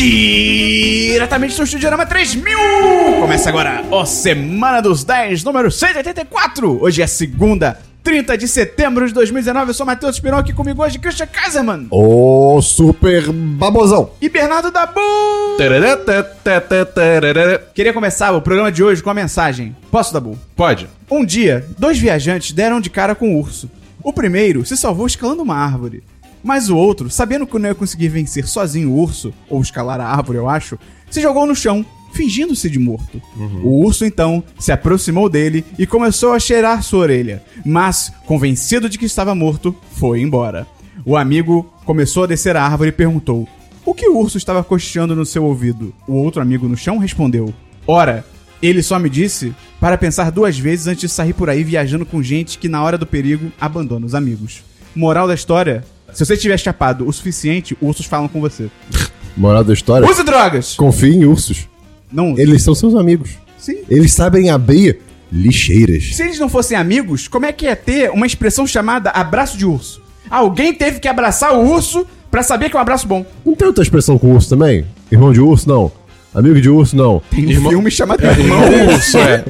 Diretamente do Estudiorama 3000! Começa agora o Semana dos 10, número 184. Hoje é segunda, 30 de setembro de 2019. Eu sou Matheus Piron, aqui comigo hoje, Christian Kaiserman. Ô, super babosão. E Bernardo Dabu. Queria começar o programa de hoje com a mensagem. Posso, Dabu? Pode. Um dia, dois viajantes deram de cara com um urso. O primeiro se salvou escalando uma árvore. Mas o outro, sabendo que não ia conseguir vencer sozinho o urso, ou escalar a árvore, eu acho, se jogou no chão, fingindo-se de morto. O urso então se aproximou dele e começou a cheirar sua orelha, mas, convencido de que estava morto, foi embora. O amigo começou a descer a árvore e perguntou: O que o urso estava cocheando no seu ouvido? O outro amigo no chão respondeu: Ora, ele só me disse para pensar duas vezes antes de sair por aí viajando com gente que na hora do perigo abandona os amigos. Moral da história: se você tiver chapado o suficiente, ursos falam com você. Moral da história: Use drogas! confie em ursos. Não, Eles são seus amigos. sim. Eles sabem abrir lixeiras. Se eles não fossem amigos, como é que ia ter uma expressão chamada abraço de urso? Alguém teve que abraçar o urso pra saber que é um abraço bom. Não tem outra expressão com urso também? Irmão de urso, não. Amigo de urso, não. Tem um Irmão- filme chamado Irmão Irmão. urso, é.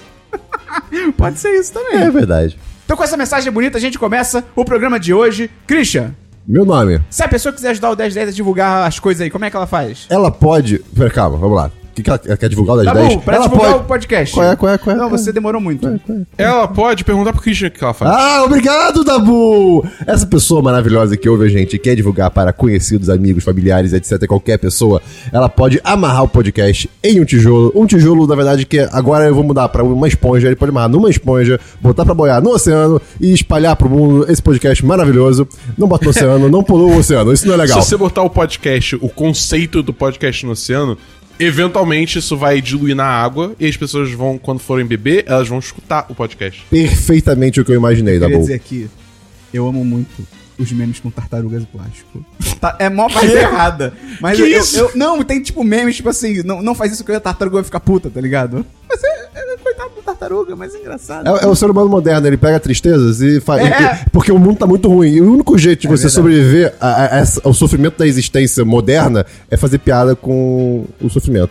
Pode ser isso também. É verdade. Então com essa mensagem bonita a gente começa o programa de hoje. Christian, Meu nome. se a pessoa quiser ajudar o 1010 a divulgar as coisas aí, como é que ela faz? Ela pode. Pera, calma, vamos lá. Que, que ela, ela quer divulgar o 10 Tá 10? bom, pra ela divulgar pode... o podcast. Qual é, qual é, qual é? Não, qual é? você demorou muito. Ela pode perguntar pro Christian o que ela faz. Ah, obrigado, Dabu! Essa pessoa maravilhosa que ouve a gente e quer divulgar para conhecidos, amigos, familiares, etc., qualquer pessoa, ela pode amarrar o podcast em um tijolo. Um tijolo, na verdade, que agora eu vou mudar para uma esponja. Ele pode amarrar numa esponja, botar pra boiar no oceano e espalhar pro mundo esse podcast maravilhoso. Não bota no oceano, não pulou o oceano. Isso não é legal. Se você botar o podcast, o conceito do podcast no oceano, eventualmente isso vai diluir na água e as pessoas vão, quando forem beber, elas vão escutar o podcast. Perfeitamente o que eu imaginei, Eu queria Dabu. dizer aqui, eu amo muito os memes com tartarugas e plástico. Tá- é mó vibe errada. Mas Que eu, isso? eu- Não, tem tipo memes, tipo assim, não, não faz isso que a tartaruga vai ficar puta, tá ligado? Mas é, é coitado da tartaruga, mas é engraçado. É, é o ser humano moderno, ele pega tristezas e faz. É. Porque o mundo tá muito ruim. E o único jeito de você verdade. sobreviver a- a- a ao sofrimento da existência moderna é fazer piada com o sofrimento.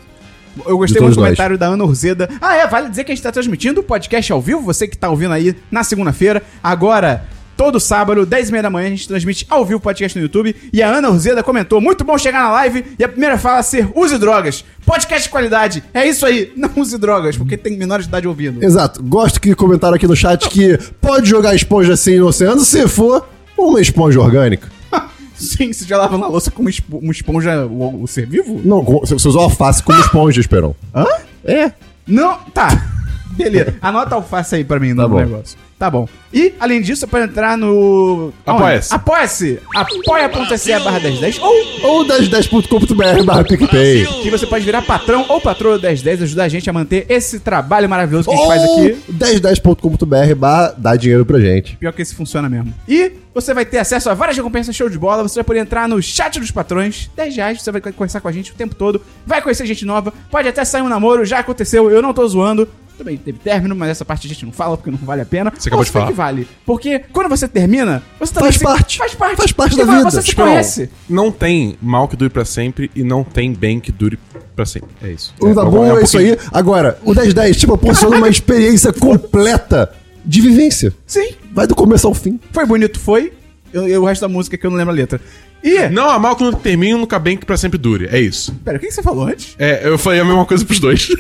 Eu gostei muito do comentário da Ana Urzeda. Ah, é, vale dizer que a gente tá transmitindo o podcast ao vivo, você que tá ouvindo aí na segunda-feira. Agora, todo sábado, 10 e meia da manhã, a gente transmite ao vivo o podcast no YouTube. E a Ana Urzeda comentou, muito bom chegar na live. E a primeira fala é ser, use drogas. Podcast de qualidade. É isso aí, não use drogas, porque tem menor de idade ouvindo. Exato. Gosto que comentaram aqui no chat que pode jogar esponja assim no oceano se for uma esponja orgânica. Sim, você já lava na louça com uma, espo- uma esponja, o, o ser vivo? Não, você usou alface como esponja, Esperão. Hã? É. Não, tá. Beleza. Anota alface aí pra mim no Tá negócio. Tá bom. E, além disso, você pode entrar no... Apoia-se. Apoia-se. Apoia.se barra 1010 ou Ou 1010.com.br barra PicPay. que você pode virar patrão ou patroa do 1010 e ajudar a gente a manter esse trabalho maravilhoso que a gente faz aqui. 1010.com.br barra dá dinheiro pra gente. Pior que esse funciona mesmo. E você vai ter acesso a várias recompensas show de bola. Você vai poder entrar no chat dos patrões. 10 reais, você vai conversar com a gente o tempo todo. Vai conhecer gente nova. Pode até sair um namoro, já aconteceu, eu não tô zoando. Também teve término, mas essa parte a gente não fala porque não vale a pena. Você acabou Ou de falar. que vale. Porque quando você termina, você também Faz se- parte. Faz parte. Faz parte da vida. Você se conhece. Não tem mal que dure pra sempre e não tem bem que dure pra sempre. É isso. O Dabu um é, isso aí. Agora, o 1010, tipo, proporciona uma experiência completa de vivência. Sim. Vai do começo ao fim. Foi bonito, foi. Eu, eu- o resto da música que eu não lembro a letra. E. Não há mal que não termine e nunca bem que pra sempre dure. É isso. Pera, o que que você falou antes? É, eu falei a mesma coisa pros dois.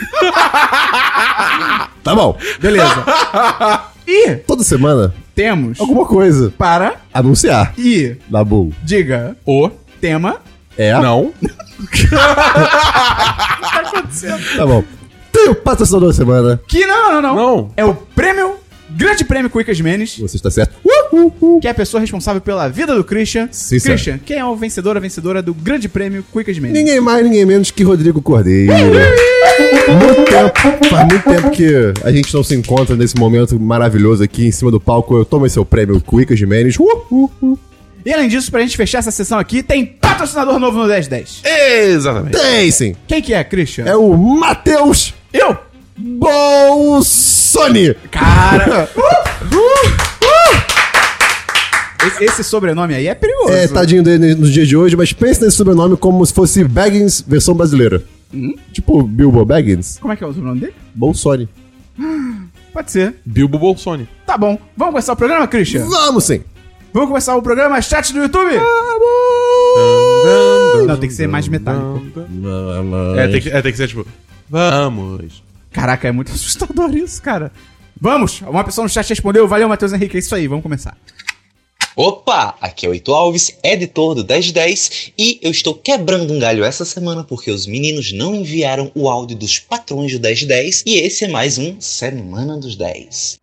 Tá bom. Beleza. e Toda semana, temos alguma coisa. para Anunciar. e Dabu. diga o. tema. É. Não. Tá bom. Tem o patrocinador da semana. Que não, não, não. Não. É o prêmio, grande prêmio Quickas Menes, Você está certo. Uh, uh, uh. que é a pessoa responsável pela vida do Christian. Sim, Christian, quem é o vencedor, a vencedora do grande prêmio Quickas Menes? Ninguém mais, ninguém menos que Rodrigo Cordeiro. muito tempo, faz muito tempo que a gente não se encontra nesse momento maravilhoso aqui em cima do palco. Eu tomo seu prêmio Quick de Menes. Uh, uh, uh. E além disso, pra gente fechar essa sessão aqui, tem patrocinador novo no 1010. Exatamente. Tem sim. Quem que é, Christian? É o Matheus Eu! Bolsoni. Cara! Esse, esse sobrenome aí é perigoso. É, tadinho dele no dia de hoje, mas pense nesse sobrenome como se fosse Baggins versão brasileira. Tipo Bilbo Baggins, Como é que é o sobrenome dele? Bolsoni. Pode ser. Bilbo Bolsoni. Tá bom. Vamos começar o programa, Christian? Vamos sim! Vamos começar o programa chat do YouTube? Não, tem que ser mais metálico. É, tem que, é, tem que ser tipo. Vamos. Caraca, é muito assustador isso, cara. Vamos! Uma pessoa no chat respondeu. Valeu, Matheus Henrique. É isso aí, vamos começar. Opa, aqui é o Ito Alves, editor do 1010, e eu estou quebrando um galho essa semana porque os meninos não enviaram o áudio dos patrões do 1010 e esse é mais um Semana dos 10.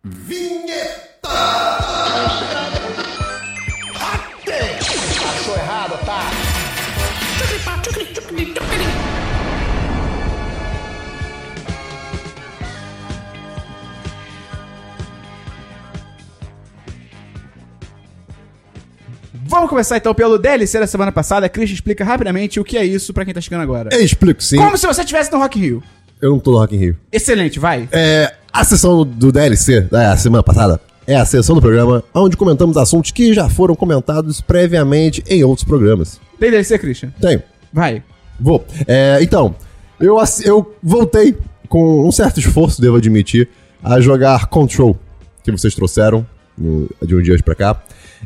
Vamos começar então pelo DLC da semana passada. Christian explica rapidamente o que é isso pra quem tá chegando agora. Eu explico sim. Como se você estivesse no Rock in Rio. Eu não tô no Rock in Rio. Excelente, vai. É, a sessão do DLC da semana passada é a sessão do programa onde comentamos assuntos que já foram comentados previamente em outros programas. Tem DLC, Christian? Tenho. Vai. Vou. É, então, eu, eu voltei com um certo esforço, devo admitir, a jogar Control, que vocês trouxeram no- de um dia hoje pra cá.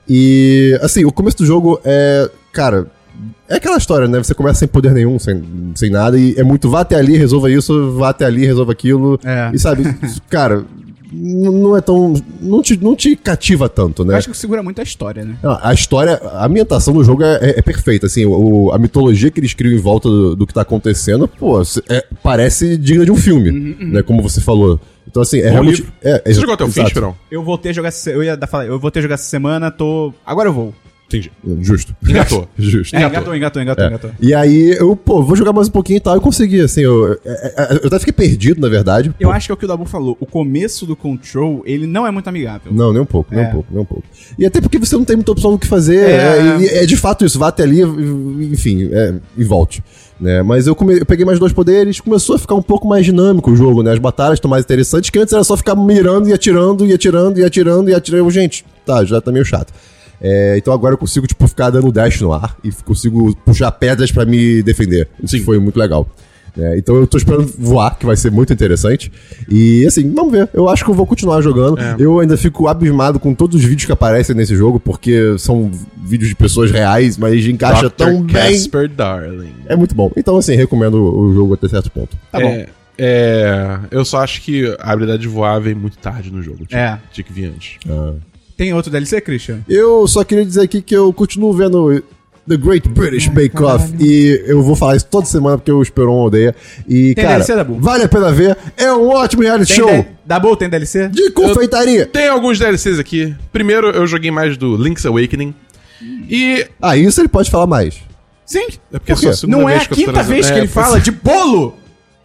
E, assim, o começo do jogo é. Cara, é aquela história, né? Você começa sem poder nenhum, sem, sem nada, e é muito vá até ali, resolva isso, vá até ali, resolva aquilo. É. E sabe, cara, não é tão. Não te, não te cativa tanto, né? Eu acho que segura muito a história, né? Não, A história, a ambientação do jogo é, é- é perfeita, assim, o, a mitologia que eles criam em volta do, do que tá acontecendo, pô, é- parece digna de um filme, né, como você falou. Então, assim, é realmente... livro. É, Você jogou até o fim. Esperão? Eu voltei a jogar essa, eu ia dar, falar, eu voltei a jogar essa semana, tô. Agora eu vou. Entendi. Justo. Engatou. Justo. É, Engatou. engatou, engatou, engatou, É. engatou. E aí, eu, pô, vou jogar mais um pouquinho e tal, e consegui, assim, eu, é- é- eu até fiquei perdido, na verdade. Eu Pô, acho que é o que o Dabu falou. O começo do Control, ele não é muito amigável. Não, nem um pouco, nem É. um pouco, nem um pouco. E até porque você não tem muita opção do que fazer. É. É, e é de fato isso, vá até ali, enfim, é, e volte. Né? Mas eu, come- eu peguei mais dois poderes, começou a ficar um pouco mais dinâmico o jogo, né? As batalhas estão mais interessantes, que antes era só ficar mirando e atirando, e atirando, e atirando, e atirando. Gente, tá, já tá meio chato. É, então agora eu consigo, tipo, ficar dando dash no ar e consigo puxar pedras pra me defender. Isso Sim. foi muito legal. É, então eu tô esperando voar, que vai ser muito interessante. E assim, vamos ver. Eu acho que eu vou continuar jogando. É. Eu ainda fico abismado com todos os vídeos que aparecem nesse jogo, porque são vídeos de pessoas reais, mas encaixa Dr. tão bem. Casper Darling. É muito bom. Então, assim, recomendo o jogo até certo ponto. Tá bom. É, é, eu só acho que a habilidade de voar vem muito tarde no jogo. É. tinha que vir antes. Tem outro DLC, Christian? Eu só queria dizer aqui que eu continuo vendo The Great British Bake Off e eu vou falar isso toda semana porque o Esperon odeia. E, Tem cara, DLC, Dabu? vale a pena ver. É um ótimo reality Tem show D- Dabu, tem DLC? de confeitaria. Tem alguns DLCs aqui. Primeiro, eu joguei mais do Link's Awakening. E. Ah, isso ele pode falar mais. Sim. É porque Por quê? é só a Não é a eu quinta trazendo- vez que É, ele fala é. de bolo.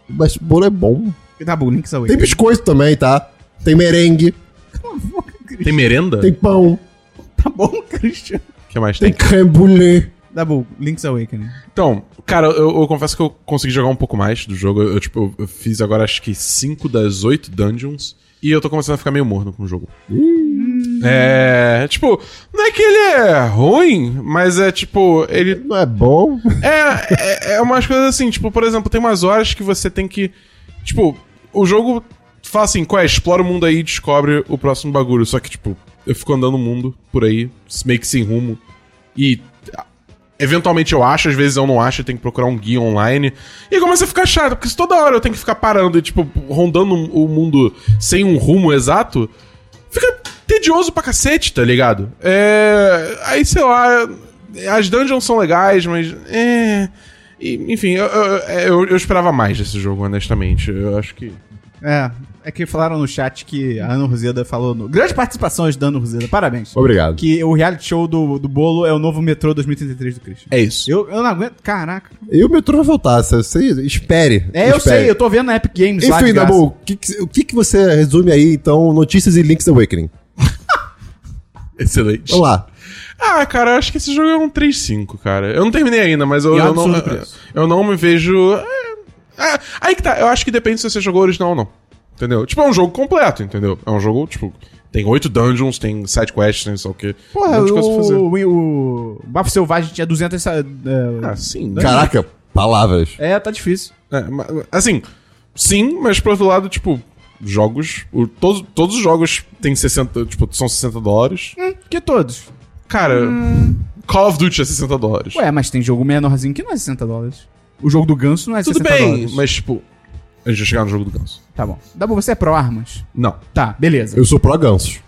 Mas bolo é bom. Dabu, Link's Tem Awakening. biscoito também, tá? Tem merengue, Tem merenda? tem pão, Tá bom, Christian. O que mais tem tem? creme brulee. Dabu, Link's Awakening. Então, cara, eu, eu confesso que eu consegui jogar um pouco mais do jogo. Eu, tipo, eu fiz agora acho que 5 das 8 dungeons. E eu tô começando a ficar meio morno com o jogo. É. Tipo, não é que ele é ruim, mas é tipo, ele Não é bom? É, é, é umas coisas assim, tipo, por exemplo, tem umas horas que você tem que. Tipo, o jogo fala assim, é? Explora o mundo aí e descobre o próximo bagulho. Só que, tipo, eu fico andando o mundo por aí, meio que sem rumo. E. Eventualmente eu acho, às vezes eu não acho, eu tenho que procurar um guia online. E começa a ficar chato, porque se toda hora eu tenho que ficar parando e, tipo, rondando o mundo sem um rumo exato, fica tedioso pra cacete, tá ligado? É. Aí, sei lá. As dungeons são legais, mas. É. e, enfim, eu, eu, eu- eu esperava mais desse jogo, honestamente. Eu acho que. É, é que falaram no chat que a Ana Roseda falou. No... Grande participação hoje da Ana Roseda, parabéns. Obrigado. Que o reality show do, do bolo é o novo metrô 2033 do Christian. É isso. Eu, eu não aguento. Caraca. E o metrô vai voltar, você, você espere. É, eu espere. sei, eu tô vendo na Epic Games lá. Enfim, de graça. Dabu, o que, que- o que, que você resume aí, então, notícias e Link's Awakening? Excelente. Vamos lá. Ah, cara, eu acho que esse jogo é um 3-5, cara. Eu não terminei ainda, mas eu, E é eu, não, eu, eu não me vejo. É, aí que tá, eu acho que depende se você jogou original ou não. Entendeu? Tipo, é um jogo completo, entendeu? É um jogo, tipo, tem oito dungeons, tem side quests, tem só o que. Porra, um monte de coisa pra fazer. o, o, o Bafo Selvagem tinha 200... É, Ah, sim, né? Caraca, palavras. é, tá difícil. É, assim, sim, mas por outro lado, tipo, jogos. o- todos, todos os jogos têm 60, tipo, são 60 dólares. Que todos. Cara, Call of Duty é 60 dólares. Ué, mas tem jogo menorzinho que não é 60 dólares. O jogo do Ganso não é Tudo 60 bem, dólares. mas tipo, a gente vai chegar no jogo do Ganso. Tá bom. Dabu, você é pro armas? Não, Tá, beleza. Eu sou pró gansos.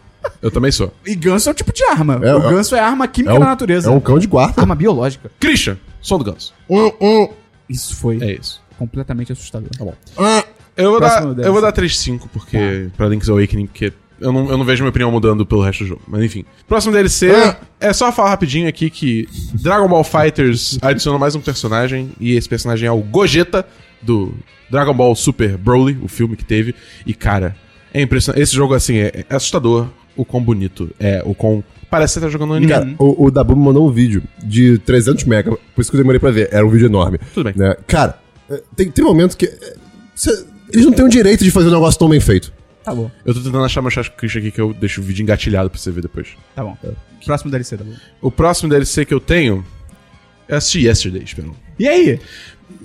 eu também sou. E ganso é um tipo de arma. É, o é- ganso é arma química É um, da natureza. é um cão de guarda. Arma biológica. Christian, sou do Ganso. Um, um. Isso foi É isso. completamente assustador. Tá bom. Ah. Eu vou, dar, eu vou dar 3.5 porque, pra Link's Awakening, porque eu não, eu não vejo minha opinião mudando pelo resto do jogo. Mas enfim. Próximo DLC Ah. é só falar rapidinho aqui que Dragon Ball Fighters adiciona mais um personagem. E esse personagem é o Gogeta, do Dragon Ball Super Broly, o filme que teve. E cara, é impressionante. Esse jogo, assim, é, é assustador o quão bonito é, o quão. Parece que você tá jogando um anime. Cara, o, o Dabu me mandou um vídeo de 300 mega, por isso que eu demorei pra ver. Era um vídeo enorme. Tudo bem. Né? Cara, é, tem, tem momentos que. é, cê- eles não têm o direito de fazer um negócio tão bem feito. Tá bom, Eu tô tentando achar meu chat Christian aqui que eu deixo o vídeo engatilhado pra você ver depois. tá bom. Próximo DLC, Dabu. O próximo DLC que eu tenho é assistir Yesterday, Esperão. E aí?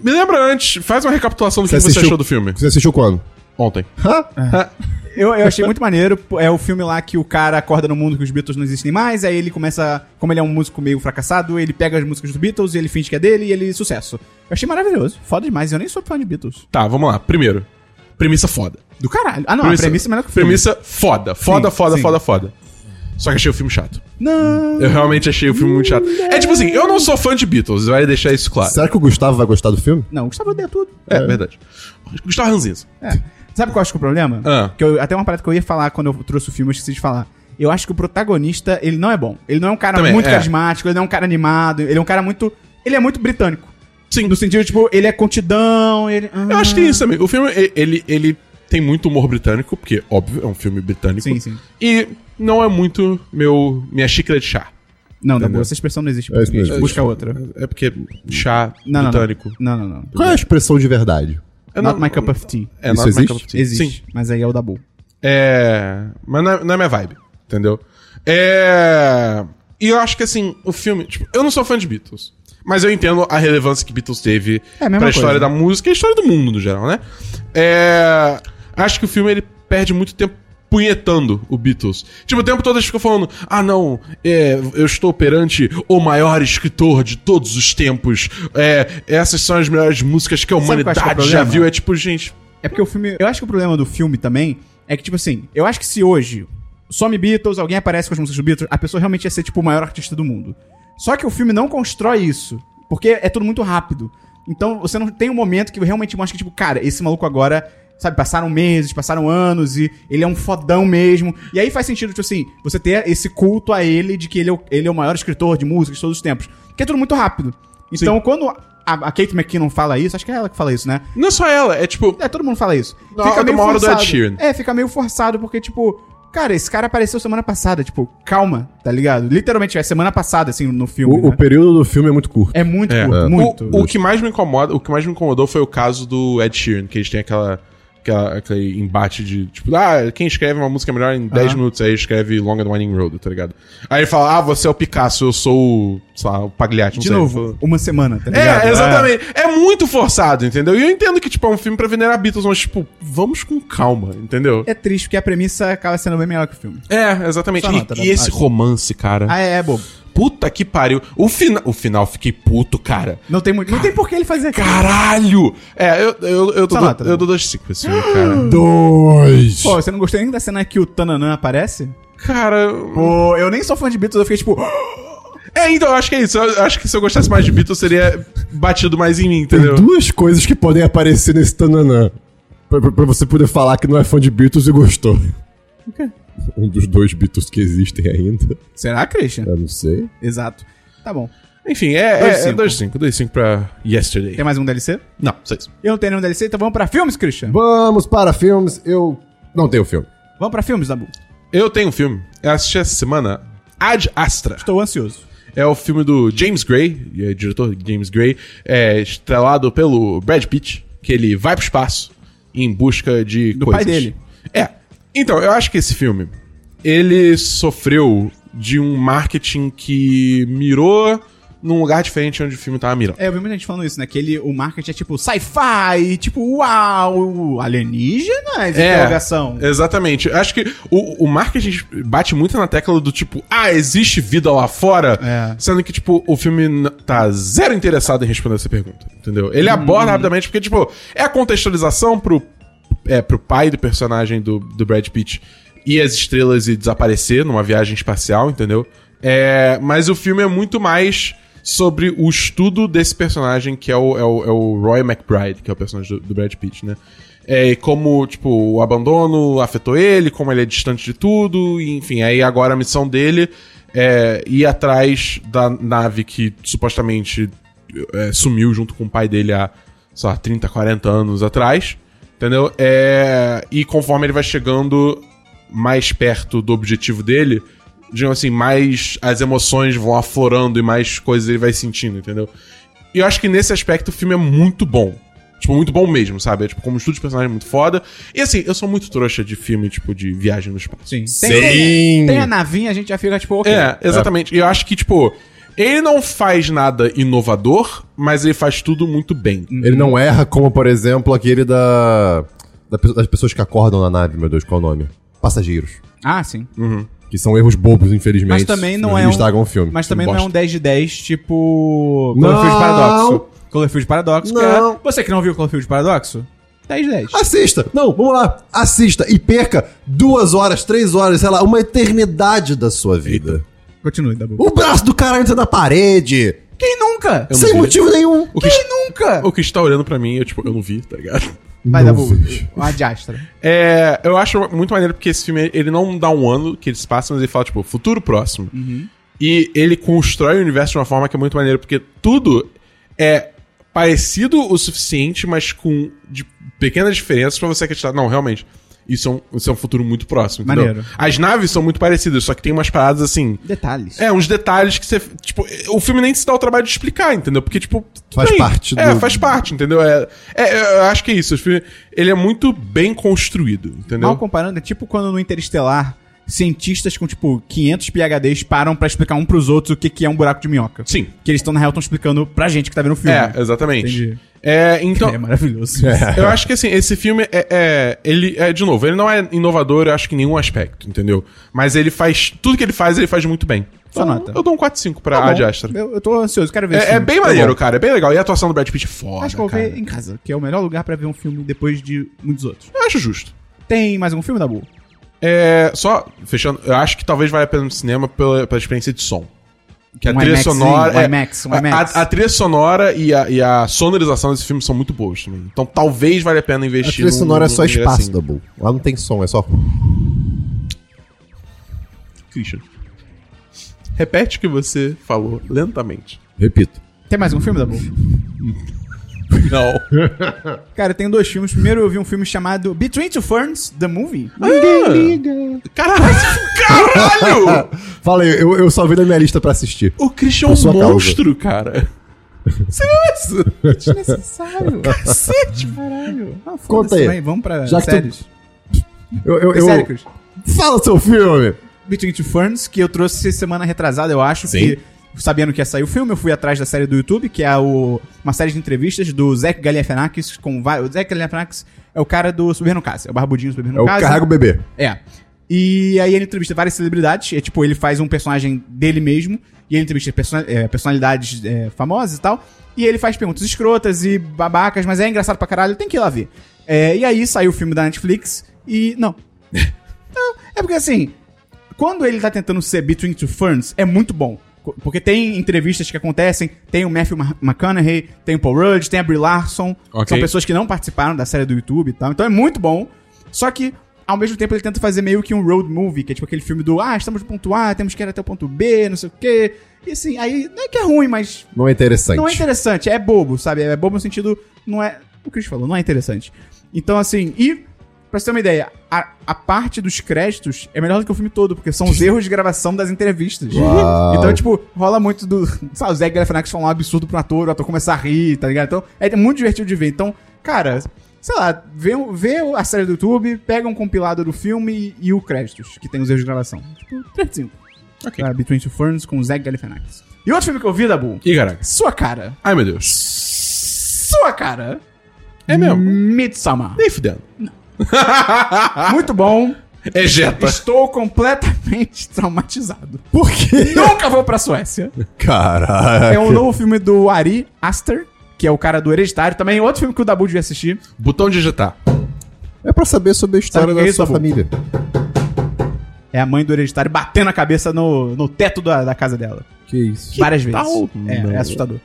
Me lembra antes, faz uma recapitulação do que Você achou do filme. Você assistiu quando? Ontem. Hã? Eu, eu achei muito maneiro. É o filme lá que o cara acorda no mundo que os Beatles não existem mais. Aí ele começa. Como ele é um músico meio fracassado, ele pega as músicas dos Beatles e ele finge que é dele e ele sucesso. Eu achei maravilhoso. Foda demais. Eu nem sou fã de Beatles. Tá, vamos lá. Primeiro, premissa foda. Do caralho. Ah, não. a premissa é melhor que o filme. Premissa foda. Foda, Sim, foda, sim. foda, foda. Só que achei o filme chato. Não. Eu realmente achei o filme muito chato. É tipo assim, eu não sou fã de Beatles, vai deixar isso claro. Será que o Gustavo vai gostar do filme? Não, o Gustavo odeia tudo. É, verdade. Gustavo Ranzinza. É. Sabe qual eu acho que é o problema? Ah. Que eu, até uma parada que eu ia falar quando eu trouxe o filme, eu esqueci de falar. Eu acho que o protagonista, ele não é bom. Ele não é um cara Também, muito é. carismático, ele não é um cara animado, ele é um cara muito. Ele é muito britânico. Sim. No sentido, tipo, ele é contidão, ele. ah. Eu acho que tem isso também. O filme, ele, ele tem muito humor britânico, porque, óbvio, é um filme britânico. Sim, sim. E não é muito meu minha xícara de chá. Não, Dabu, essa expressão não existe. em É português. mesmo. Busca outra. É porque chá Não, britânico. não. Não, não, não. Qual é a expressão de verdade? É Not não- my cup of tea. É, Isso not my existe? cup of tea. Existe. Sim. Mas aí é o Dabu. É. Mas não é, não é minha vibe, entendeu? É. E eu acho que assim, o filme. Tipo, eu não sou fã de Beatles. Mas eu entendo a relevância que Beatles teve É a pra história coisa. da música e a história do mundo, no geral, né? É. Acho que o filme ele perde muito tempo punhetando o Beatles. Tipo, o tempo todo eles ficam falando: ah, não, é, eu estou perante o maior escritor de todos os tempos. É, essas são as melhores músicas que a que é humanidade já problema? viu. É tipo, gente. É porque o filme. Eu acho que o problema do filme também é que, tipo assim, eu acho que se hoje some Beatles, alguém aparece com as músicas do Beatles, a pessoa realmente ia ser, tipo, o maior artista do mundo. Só que o filme não constrói isso. Porque é tudo muito rápido. Então você não tem um momento que realmente mostra que, tipo, cara, esse maluco agora. Sabe, passaram meses, passaram anos e ele é um fodão mesmo. E aí faz sentido, tipo assim, você ter esse culto a ele de que ele é o, ele é o maior escritor de música de todos os tempos. Que é tudo muito rápido. Então, quando a, a Kate McKinnon fala isso, acho que é ela que fala isso, né? Não é só ela, é tipo. É, todo mundo fala isso. Na hora- uma hora do Ed Sheeran. É, fica meio forçado, porque, tipo, cara, esse cara apareceu semana passada, tipo, calma, tá ligado? Literalmente, é semana passada, assim, no filme. O, o né? período do filme é muito curto. É muito É. curto, O- muito. O, que mais me incomoda, o que mais me incomodou foi o caso do Ed Sheeran, que eles têm aquela, aquela aquele embate de tipo, ah, quem escreve uma música melhor em 10 Aham. minutos, aí escreve Long and Winding Road, tá ligado? Aí ele fala, ah, você é o Picasso, eu sou o, sei lá, o Pagliatti, De sei. novo, uma semana, tá ligado? É, exatamente. É. muito forçado, entendeu? E eu entendo que, tipo, é um filme pra venerar Beatles, mas, tipo, vamos com calma, entendeu? É, é triste, porque a premissa acaba sendo bem melhor que o filme. É, exatamente. Só E, nota, e esse acho. romance, cara. Ah, é, é bobo. Puta que pariu. O, fina... o final, fiquei puto, cara. Não tem, muito, não tem por que ele fazer aquilo. Caralho! É, eu, eu, eu, dou, nota, eu dou 2,5 pra esse filme, cara. Dois. Pô, você não gostou nem da cena que o Tananã aparece? cara. Pô, eu nem sou fã de Beatles, eu fiquei tipo... É, então, eu acho que é isso. Eu acho que se eu gostasse mais de Beatles, seria batido mais em mim, Tem entendeu? duas coisas que podem aparecer nesse Tananã. Pra, pra- pra você poder falar que não é fã de Beatles e gostou. Um dos dois Beatles que existem ainda. Será, Christian? Eu não sei. Exato. Tá bom. Enfim, é 2,5. 2,5. 2,5 pra Yesterday. Tem mais um DLC? Não, seis. Eu não tenho nenhum DLC, então vamos pra filmes, Christian. Vamos para filmes. Eu não tenho filme. Vamos pra filmes, Dabu. Eu tenho um filme. Eu assisti essa semana. Ad Astra. Estou ansioso. É o filme do James Gray, é diretor James Gray, é estrelado pelo Brad Pitt, que ele vai pro espaço em busca de Do coisas. pai dele. É. Então, eu acho que esse filme, ele sofreu de um marketing que mirou num lugar diferente onde o filme tava mirando. É, eu vi muita gente falando isso, né? Que ele, o marketing é tipo sci-fi, tipo, uau, alienígena? De interrogação. Exatamente. Eu Acho que o, o marketing bate muito na tecla do tipo, ah, existe vida lá fora, É. sendo que, tipo, o filme tá zero interessado em responder essa pergunta, entendeu? Ele Uhum. aborda rapidamente, porque, tipo, é a contextualização pro, é, pro pai do personagem do, do Brad Pitt ir às estrelas e desaparecer numa viagem espacial, entendeu? É, mas o filme é muito mais sobre o estudo desse personagem, que é o, é o, é o Roy McBride, que é o personagem do, do Brad Pitt, né? É, e como, tipo, o abandono afetou ele, como ele é distante de tudo, e, enfim, aí agora a missão dele é ir atrás da nave que supostamente é, sumiu junto com o pai dele há, sei lá, 30, 40 anos atrás, entendeu? É, e conforme ele vai chegando mais perto do objetivo dele, digamos assim, mais as emoções vão aflorando e mais coisas ele vai sentindo, entendeu? E eu acho que nesse aspecto o filme é muito bom. Tipo, muito bom mesmo, sabe? É, tipo, como estudo de personagem é muito foda. E assim, eu sou muito trouxa de filme, tipo, de viagem no espaço. Sim. Sim. Tem, tem a navinha, a gente já fica tipo, ok. É, exatamente. E eu acho que, tipo, ele não faz nada inovador, mas ele faz tudo muito bem. Ele não erra como, por exemplo, aquele da, da das pessoas que acordam na nave, meu Deus, qual é o nome? Passageiros. Ah, sim. Que são erros bobos, infelizmente. Mas também não é um. o filme. Mas também não é Bosta. um 10 de 10, tipo. Não. Cloverfield Paradoxo. Cloverfield Paradoxo, que Não. é. Você que não viu Cloverfield Paradoxo? 10 de 10. Assista! Não, vamos lá. Assista e perca duas horas, três horas, sei lá, uma eternidade da sua vida. Continue, Dabu. O braço do cara entra na parede. Quem nunca? Eu não sem vi. motivo nenhum. O que, Quem nunca? o que está olhando pra mim, eu, tipo, eu não vi, tá ligado? Vai, Dabu. Uma diastra. É, eu acho muito maneiro porque esse filme, ele não dá um ano que eles passam, mas ele fala, tipo, futuro próximo. E ele constrói o universo de uma forma que é muito maneiro, porque tudo é parecido o suficiente, mas com de pequenas diferenças pra você acreditar. Não, realmente, isso é um, isso é um futuro muito próximo, entendeu? Maneiro. As naves são muito parecidas, só que tem umas paradas assim... Detalhes. É, uns detalhes que você. Tipo, o filme nem se dá o trabalho de explicar, entendeu? Porque, tipo. Faz parte É, do- faz parte, entendeu? É, é, eu acho que é isso. O filme, ele é muito bem construído, entendeu? Mal comparando, é tipo quando no Interestelar, cientistas com, tipo, 500 PHDs param pra explicar um pros outros o que, que é um buraco de minhoca. Sim. Que eles estão, na real, estão explicando pra gente que tá vendo o filme. É, exatamente. Entendi. É, então. É maravilhoso. Eu acho que assim, esse filme é, é- Ele é, de novo, ele não é inovador, eu acho que em nenhum aspecto, entendeu? Mas ele faz. Tudo que ele faz, ele faz muito bem. Sua nota. Eu dou um 4-5 pra Tá. Ad Astra. Eu, eu tô ansioso, quero ver esse É, é bem Tá maneiro, bom. cara. É bem legal. E a atuação do Brad Pitt é foda. Acho que eu vou ver em casa, que é o melhor lugar pra ver um filme depois de muitos outros. Eu acho justo. Tem mais algum filme, Dabu? É, só, fechando, eu acho que talvez valha a pena no cinema pela, pela experiência de som. Que a Um trilha IMAXzinho, sonora. um é, IMAX, um a- IMAX. A, a trilha sonora e a, e a sonorização desse filme são muito boas também. Então talvez valha a pena A investir trilha num- sonora é num só lugar espaço, assim. Dabu. Lá não tem som, é só. Christian. Repete o que você falou lentamente. Repito. Tem mais um filme, Dabu? Não. Cara, eu tenho dois filmes. Primeiro eu vi um filme chamado Between Two Ferns, The Movie. Caralho! Caralho! Fala aí, eu, eu só vi na minha lista pra assistir. O Christian é um sua causa. monstro, cara. Você viu isso? Desnecessário. Cacete, caralho. Ah, Conta aí. vai, Vamos pra Já que tu- séries. Eu, eu, eu- sério, Chris. Fala o seu filme! Between Two Ferns, que eu trouxe semana retrasada, eu acho. Sim. Que, sabendo que ia sair o filme, eu fui atrás da série do YouTube, que é o, uma série de entrevistas do Zach Galifianakis com vários... O Zach Galifianakis é o cara do Subir no Casa. É o barbudinho do Subir no É o Casa. Carrego Bebê. É. E aí ele entrevista várias celebridades. É tipo, ele faz um personagem dele mesmo. E ele entrevista persona- é, personalidades é, famosas e tal. E ele faz perguntas escrotas e babacas, mas é engraçado pra caralho. Tem que ir lá ver. É, e aí saiu o filme da Netflix e. Não. Não, é porque assim. Quando ele tá tentando ser Between Two Ferns, é muito bom. Porque tem entrevistas que acontecem, tem o Matthew Ma- McConaughey, tem o Paul Rudd, tem a Brie Larson. Ok. São pessoas que não participaram da série do YouTube e tal. Então é muito bom. Só que, ao mesmo tempo, ele tenta fazer meio que um road movie, que é tipo aquele filme do ah, estamos no ponto A, temos que ir até o ponto B, não sei o quê. E assim, aí não é que é ruim, mas Não é interessante. não é interessante, é bobo, sabe? É bobo no sentido. Não é. O que o Chris falou, não é interessante. Então, assim, e. Pra você ter uma ideia, a, a parte dos créditos é melhor do que o filme todo, porque são os erros de gravação das entrevistas. Uau. Então, tipo, rola muito do. Sabe, o Zé Galifianakis falar um absurdo pro ator, o ator começar a rir, tá ligado? Então, é muito divertido de ver. Então, cara, sei lá, vê, vê a série do YouTube, pega um compilado do filme e, e o créditos, que tem os erros de gravação. Tipo, 3 de 5. Ok. Tá, Between Two Ferns com o Zach Galifianakis. E outro filme que eu vi, Dabu, Ih, caraca. sua cara. Ai, meu Deus. Sua cara. É mesmo? Midsummer. Nem fudendo. Muito bom. Ejeta. Estou completamente traumatizado. Por quê? Nunca vou pra Suécia. Caraca. É um novo filme do Ari Aster, que é o cara do Hereditário. Também outro filme que o Dabu devia assistir. Botão de digitar. É pra saber sobre a história Sabe da isso, sua Dabu? família. É a mãe do Hereditário batendo a cabeça no, no teto da, da casa dela. Que isso. Várias vezes. tal? É, é assustador.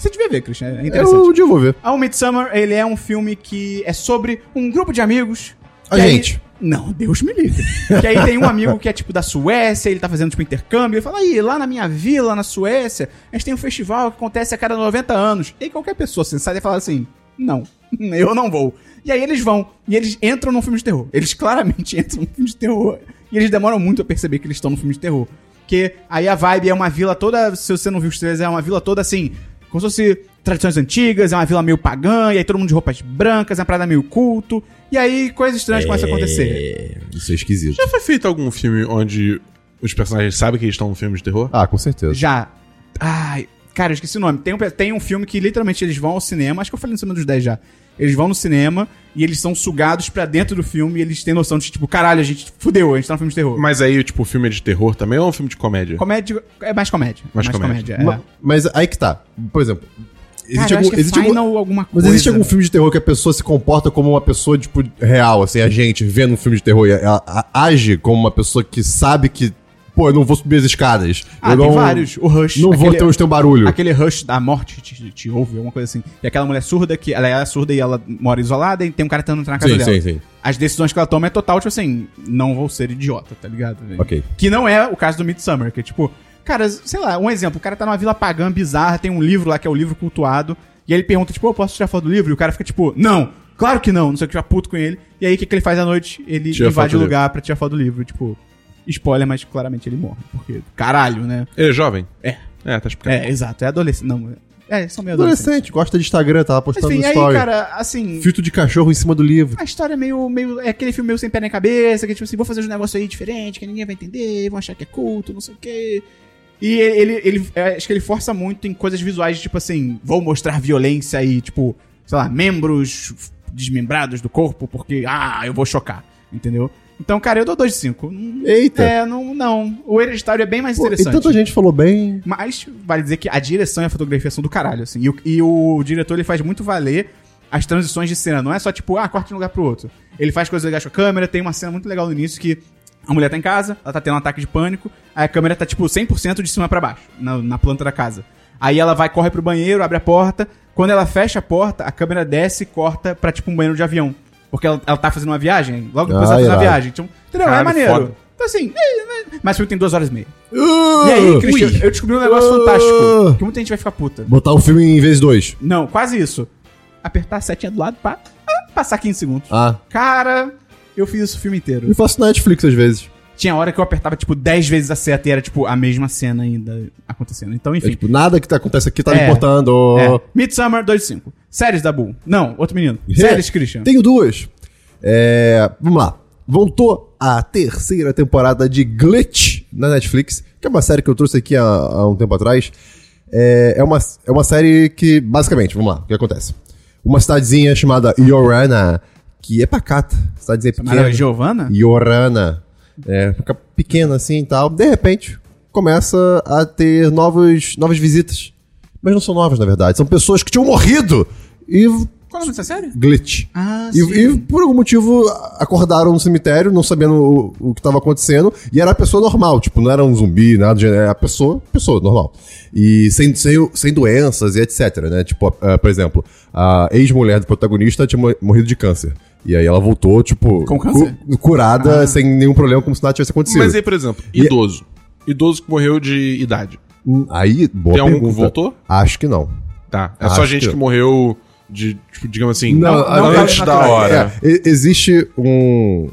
Você devia ver, Christian. É interessante. Eu um dia vou ver. O Midsummer, ele é um filme que é sobre um grupo de amigos. A que aí- gente. Não, Deus me livre. que aí tem um amigo que é tipo da Suécia, ele tá fazendo tipo intercâmbio, ele fala, aí, lá na minha vila, na Suécia, a gente tem um festival que acontece a cada 90 anos. E aí qualquer pessoa sensata ia falar assim, não, eu não vou. E aí eles vão, e eles entram num filme de terror. Eles claramente entram num filme de terror. E eles demoram muito a perceber que eles estão num filme de terror. Que aí a vibe é uma vila toda, se você não viu os trailers, é uma vila toda assim, como se fosse tradições antigas, é uma vila meio pagã, e aí todo mundo de roupas brancas, é uma parada meio culto. E aí coisas estranhas começam a acontecer. É, isso é esquisito. Já foi feito algum filme onde os personagens sabem que eles estão num filme de terror? Ah, com certeza. Já. Ai, cara, eu esqueci o nome. Tem um, tem um filme que literalmente eles vão ao cinema, acho que eu falei no cima dos 10 já. Eles vão no cinema e eles são sugados pra dentro do filme e eles têm noção de, tipo, caralho, a gente fudeu, a gente tá no filme de terror. Mas aí, tipo, o filme é de terror também ou é um filme de comédia? Comédia. É mais comédia. Mais comédia. é. Ma- Mas aí que tá. Por exemplo, existe Cara, algum. acho que é existe algum- alguma mas coisa. existe algum filme de terror que a pessoa se comporta como uma pessoa, tipo, real, assim, a gente vendo um filme de terror e ela a- age como uma pessoa que sabe que, pô, eu não vou subir as escadas. Ah, eu tem não, vários. O Rush. Não vou ter o teu barulho. Aquele rush da morte te, te, te ouve, alguma coisa assim. E aquela mulher surda que. Ela é surda e ela mora isolada e tem um cara tentando entrar na casa Sim, dela. sim, sim. As decisões que ela toma é total, tipo assim, não vou ser idiota, tá ligado? Ok. Que não é o caso do Midsummer, que é tipo, cara, sei lá, um exemplo, o cara tá numa vila pagã bizarra, tem um livro lá que é o livro cultuado, e ele pergunta, tipo, eu posso tirar foto do livro? E o cara fica tipo, não, claro que não, não sei o que, já puto com ele. E aí o que, que ele faz à noite? Ele Tira invade o lugar pra tirar foto do livro, tipo, spoiler, mas claramente ele morre, porque caralho, né? Ele é jovem? É. É, tá explicado. É, exato, é adolescente, não, é, são meio adolescentes. Adolescente, gosta de Instagram, tava Mas postando enfim, no aí, story. cara, assim, Filtro de cachorro em cima do livro. a história é meio, meio. É aquele filme meio sem pé nem cabeça, que tipo assim, vou fazer um negócio aí diferente, que ninguém vai entender, vão achar que é culto, não sei o quê. E ele, ele, ele- é, acho que ele força muito em coisas visuais, tipo assim, vou mostrar violência e, tipo, sei lá, membros desmembrados do corpo, porque, ah, eu vou chocar, entendeu? Então, cara, eu dou 2 de 5. Eita. É, não, não. O hereditário é bem mais Pô, e interessante. tanta gente falou bem. Mas vale dizer que a direção e a fotografia são do caralho, assim. E o, e o diretor, ele faz muito valer as transições de cena. Não é só, tipo, ah, corta de um lugar pro outro. Ele faz coisas legais com a câmera. Tem uma cena muito legal no início que a mulher tá em casa, ela tá tendo um ataque de pânico, aí a câmera tá, tipo, 100% de cima pra baixo, na, na planta da casa. Aí ela vai, corre pro banheiro, abre a porta. Quando ela fecha a porta, a câmera desce e corta pra, tipo, um banheiro de avião. Porque ela, ela tá fazendo uma viagem, logo depois Ah, ela faz uma viagem. Então, entendeu? Caralho, é maneiro. foda. Então, assim, é, é, mas o filme tem duas horas e meia. E E aí, Cristian, eu descobri um negócio Uh. fantástico. Que muita gente vai ficar puta. Botar o filme em vez dois. Não, quase isso. Apertar a setinha do lado pra ah, passar 15 segundos. Ah. Cara, eu fiz isso o filme inteiro. Eu faço na Netflix às vezes. Tinha hora que eu apertava, tipo, 10 vezes a seta e era, tipo, a mesma cena ainda acontecendo. Então, É, enfim. tipo, nada que tá, acontece aqui tá me É. importando. É. Midsummer 2 de 5. Séries da Bull. Não, outro menino. Séries, Christian. Tenho duas. É, vamos lá. Voltou a terceira temporada de Glitch na Netflix, que é uma série que eu trouxe aqui há, há um tempo atrás. É, é, uma, é uma série que, basicamente, vamos lá, o que acontece? Uma cidadezinha chamada Yorana, que é pacata. Cidadezinha pequena. Giovana? Yorana. É, fica pequena assim e tal. De repente, começa a ter novos, novas visitas. Mas não são novas, na verdade. São pessoas que tinham morrido. E Qual é o nome dessa série? glitch. Ah, E, e por algum motivo acordaram no cemitério, não sabendo o, o que estava acontecendo, e era a pessoa normal, tipo, não era um zumbi, nada. Era a pessoa, pessoa normal. E sem, sem, sem doenças e etc, né? Tipo, ah, por exemplo, a ex-mulher do protagonista tinha mo- morrido de câncer. E aí ela voltou, tipo, Com câncer? cu- curada, Ah. sem nenhum problema, como se nada tivesse acontecido. Mas aí, por exemplo, E- idoso. Idoso que morreu de idade. Hum, Aí, boa Tem algum que voltou? Acho que não. Tá. É Acho só gente que- que morreu de, tipo, digamos assim, Não, não, não, antes não, da natural. hora. É, e- existe um.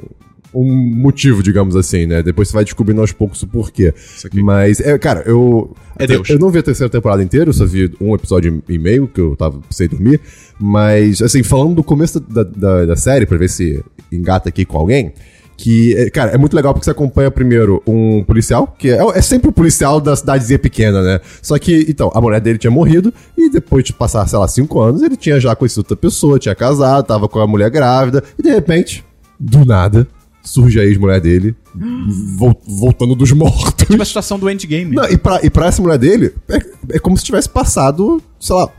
um motivo, digamos assim, né? Depois você vai descobrindo aos poucos o porquê. aqui. Mas, é, cara, eu. É Deus. Eu, eu não vi a terceira temporada inteira, eu só vi um episódio e meio, que eu tava sem dormir. Mas, assim, falando do começo da, da, da série, pra ver se engata aqui com alguém. Que, é, cara, é muito legal porque você acompanha primeiro um policial, que é, é sempre o policial da cidadezinha pequena, né? Só que, então, a mulher dele tinha morrido, e depois de passar, sei lá, cinco anos, ele tinha já conhecido outra pessoa, tinha casado, tava com a mulher grávida, e de repente, do nada, surge a ex-mulher dele, vol- voltando dos mortos. Tipo a situação do endgame. Não, e, pra, e pra essa mulher dele, é, é como se tivesse passado, sei lá,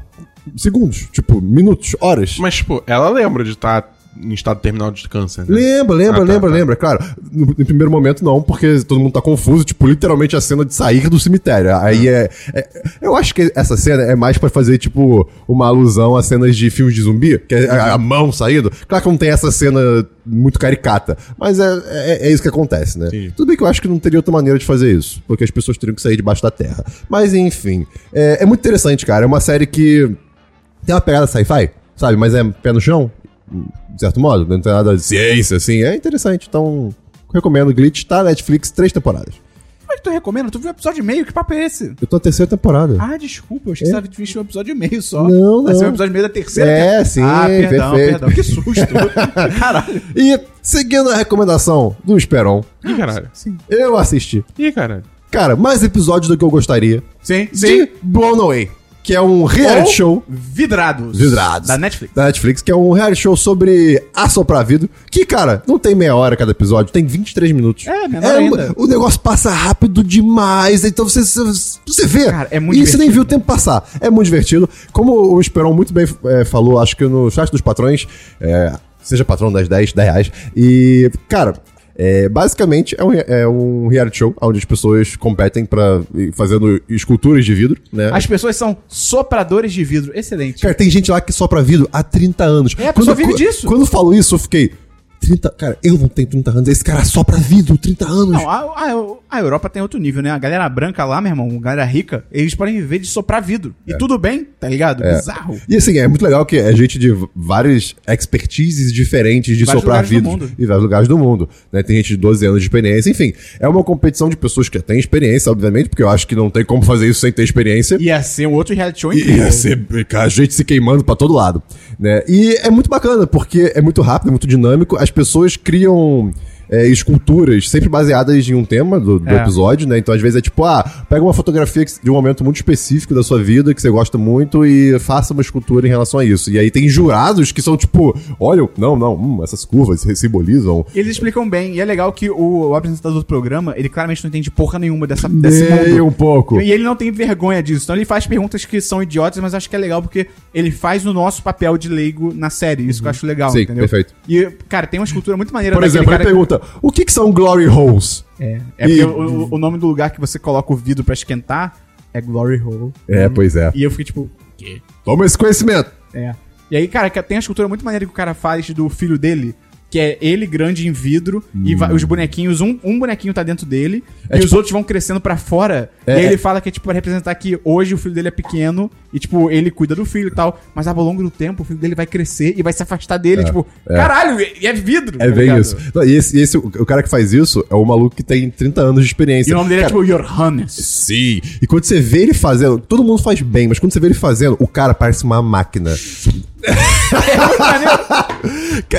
segundos, tipo, minutos, horas. Mas, tipo, ela lembra de estar em estado terminal de câncer, né? Lembra, lembra, Ah, tá, lembra, tá. lembra. Claro, no, no primeiro momento não, porque todo mundo tá confuso, tipo, literalmente a cena de sair do cemitério. Aí é, é- Eu acho que essa cena é mais pra fazer, tipo, uma alusão a cenas de filmes de zumbi, que é a, a mão saindo. Claro que não tem essa cena muito caricata, mas é, é, é isso que acontece, né? Entendi. Tudo bem que eu acho que não teria outra maneira de fazer isso, porque as pessoas teriam que sair debaixo da terra. Mas enfim, é, é muito interessante, cara. É uma série que tem uma pegada sci-fi, sabe? Mas é pé no chão, de certo modo. Não tem nada de ciência, assim. É interessante. Então, recomendo. Glitch tá Netflix, três temporadas. Como é que tu recomenda? Tu viu um episódio e meio? Que papo é esse? Eu tô na terceira temporada. Ah, desculpa, eu achei que você visto um episódio e meio só. Não, Vai ser um não. episódio e meio da terceira? É, sim, Ah, perdão, perfeito. perdão. Que susto. Caralho. E, seguindo a recomendação do Esperon, Ih, caralho. eu assisti. Ih, caralho. Cara, mais episódios do que eu gostaria Sim, de Blown Away, que é um reality Ou show Vidrados. Vidrados. Da Netflix. da Netflix, que é um reality show sobre assoprar vidro, que, cara, não tem meia hora cada episódio, tem 23 minutos. É, menor ainda. O negócio passa rápido demais, então você, você, vê. Cara, é muito E você nem viu o tempo passar. É muito divertido. Como o Esperon muito bem é, falou, acho que no chat dos patrões, é, seja patrão das 10, 10 reais. E, cara... é, basicamente é um, é um reality show onde as pessoas competem para fazendo esculturas de vidro, né? As pessoas são sopradores de vidro. Excelente. Cara, tem gente lá que sopra vidro há 30 anos. É, a pessoa vive disso. Quando falou isso, eu fiquei. 30. Cara, eu não tenho 30 anos. Esse cara sopra vidro 30 anos. Não, a, a- a Europa tem outro nível, né? A galera branca lá, meu irmão, a galera rica, eles podem viver de soprar vidro. E tudo bem, tá ligado? É. Bizarro. E assim, é muito legal que é gente de várias expertises diferentes de Vários soprar vidro. Em vários lugares do mundo. Né? Tem gente de 12 anos de experiência. Enfim, é uma competição de pessoas que têm experiência, obviamente, porque eu acho que não tem como fazer isso sem ter experiência. Ia ser um outro reality show E incrível. ia ser a gente se queimando pra todo lado, né? E é muito bacana, porque é muito rápido, é muito dinâmico. As pessoas criam é, esculturas sempre baseadas em um tema do, do É. episódio, né? Então, às vezes, é tipo, ah, pega uma fotografia de um momento muito específico da sua vida, que você gosta muito, e faça uma escultura em relação a isso. E aí tem jurados que são, tipo, olha, não, não, hum, essas curvas simbolizam. Eles explicam bem, e é legal que o, o apresentador do programa, ele claramente não entende porra nenhuma dessa, desse Nem mundo. um pouco. E ele não tem vergonha disso. Então ele faz perguntas que são idiotas, mas acho que é legal porque ele faz o nosso papel de leigo na série. Isso que eu acho legal, Sim, entendeu? perfeito. E, cara, tem uma escultura muito maneira Por exemplo, ele cara... pergunta, o que, que são glory holes? É, é porque E- o, o nome do lugar que você coloca o vidro pra esquentar é Glory Hole. É, pois é. E eu fiquei tipo, quê? Toma esse conhecimento. É. E aí, cara, tem a escultura muito maneira que o cara faz do filho dele, que é ele grande em vidro, e vai- os bonequinhos, um, um bonequinho tá dentro dele, É e os tipo- outros vão crescendo pra fora. É, e aí é. ele fala que é tipo pra representar que hoje o filho dele é pequeno, e tipo, ele cuida do filho e tal, mas ao longo do tempo o filho dele vai crescer e vai se afastar dele, tipo, caralho, e é vidro. É tá bem ligado? isso. Não, e esse, esse- o cara que faz isso é o maluco que tem 30 anos de experiência. E o nome dele Cara, é tipo Highness. Sim. E quando você vê ele fazendo, todo mundo faz bem, mas quando você vê ele fazendo, o cara parece uma máquina.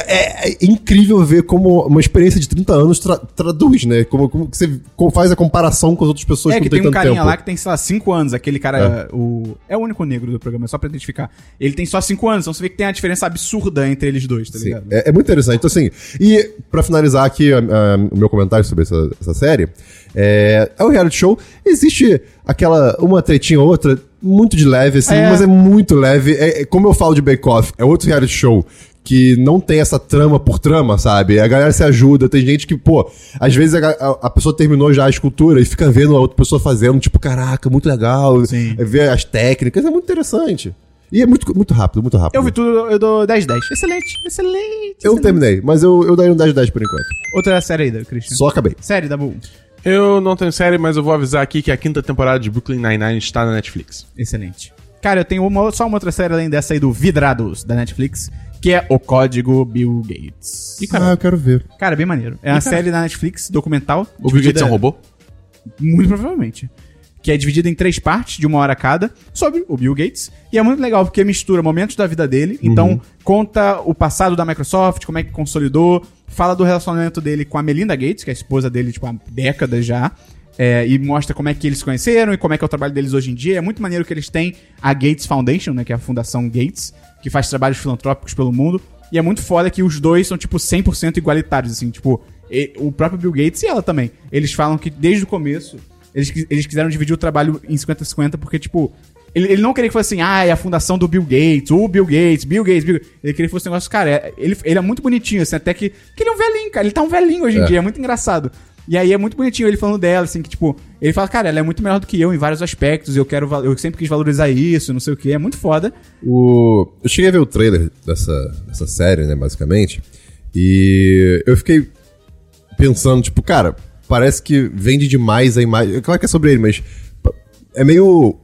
É, é incrível ver como uma experiência de 30 anos tra- traduz, né? Como, como você faz a comparação com as outras pessoas É, que que tem têm um carinha tempo. lá que tem, sei lá, 5 anos. Aquele cara, o... É o único negro do programa, só pra identificar. Ele tem só 5 anos, então você vê que tem uma diferença absurda entre eles dois, tá Sim, ligado? é, é muito interessante. Então, assim, e pra finalizar aqui a- a- o meu comentário sobre essa, essa série, é, é um reality show. Existe aquela, uma tretinha ou outra, muito de leve, assim, É. mas é muito leve. É, é como eu falo de Bake Off, é outro reality show que não tem essa trama por trama, sabe? A galera se ajuda, tem gente que, pô, às vezes a, a- a pessoa terminou já a escultura e fica vendo a outra pessoa fazendo, tipo, caraca, muito legal. Sim. É Ver as técnicas, é muito interessante. E é muito, muito rápido, muito rápido. Eu vi tudo, eu dou 10-10. Excelente, excelente. Eu não excelente. terminei, mas eu, eu daria um 10 de 10 por enquanto. Outra série aí, da Christian. Só acabei. Série da Bull. Eu não tenho série, mas eu vou avisar aqui que a quinta temporada de Brooklyn Nine-Nine está na Netflix. Excelente. Cara, eu tenho uma, só uma outra série além dessa aí do Vidrados, da Netflix, que é o Código Bill Gates. Ih, Ah, cara, eu quero ver. Cara, bem maneiro. É uma série da Netflix, documental. o Bill Gates é um dividida- robô? Muito provavelmente. Que é dividida em três partes, de uma hora cada, sobre o Bill Gates. E é muito legal, porque mistura momentos da vida dele. Então, conta o passado da Microsoft, como é que consolidou. Fala do relacionamento dele com a Melinda Gates, que é a esposa dele, tipo, há décadas já. É, e mostra como é que eles se conheceram e como é que é o trabalho deles hoje em dia. É muito maneiro que eles têm a Gates Foundation, né? Que é a Fundação Gates, que faz trabalhos filantrópicos pelo mundo. E é muito foda que os dois são, tipo, 100% igualitários, assim. Tipo, e- o próprio Bill Gates e ela também. Eles falam que desde o começo eles, eles quiseram dividir o trabalho em 50-50 porque, tipo, ele, ele não queria que fosse assim, ah, é a fundação do Bill Gates, o Bill Gates, Bill Gates, Bill Gates. Ele queria que fosse um negócio, cara, é- ele, ele é muito bonitinho, assim, até que, que ele é um velhinho, cara. Ele tá um velhinho hoje em É. dia, é muito engraçado. E aí é muito bonitinho ele falando dela, assim, que, tipo, ele fala, cara, ela é muito melhor do que eu em vários aspectos, eu quero, eu sempre quis valorizar isso, não sei o que, é muito foda. O... Eu cheguei a ver o trailer dessa, dessa série, né, basicamente. E eu fiquei pensando, tipo, cara, parece que vende demais a imagem. Claro que é sobre ele, mas é meio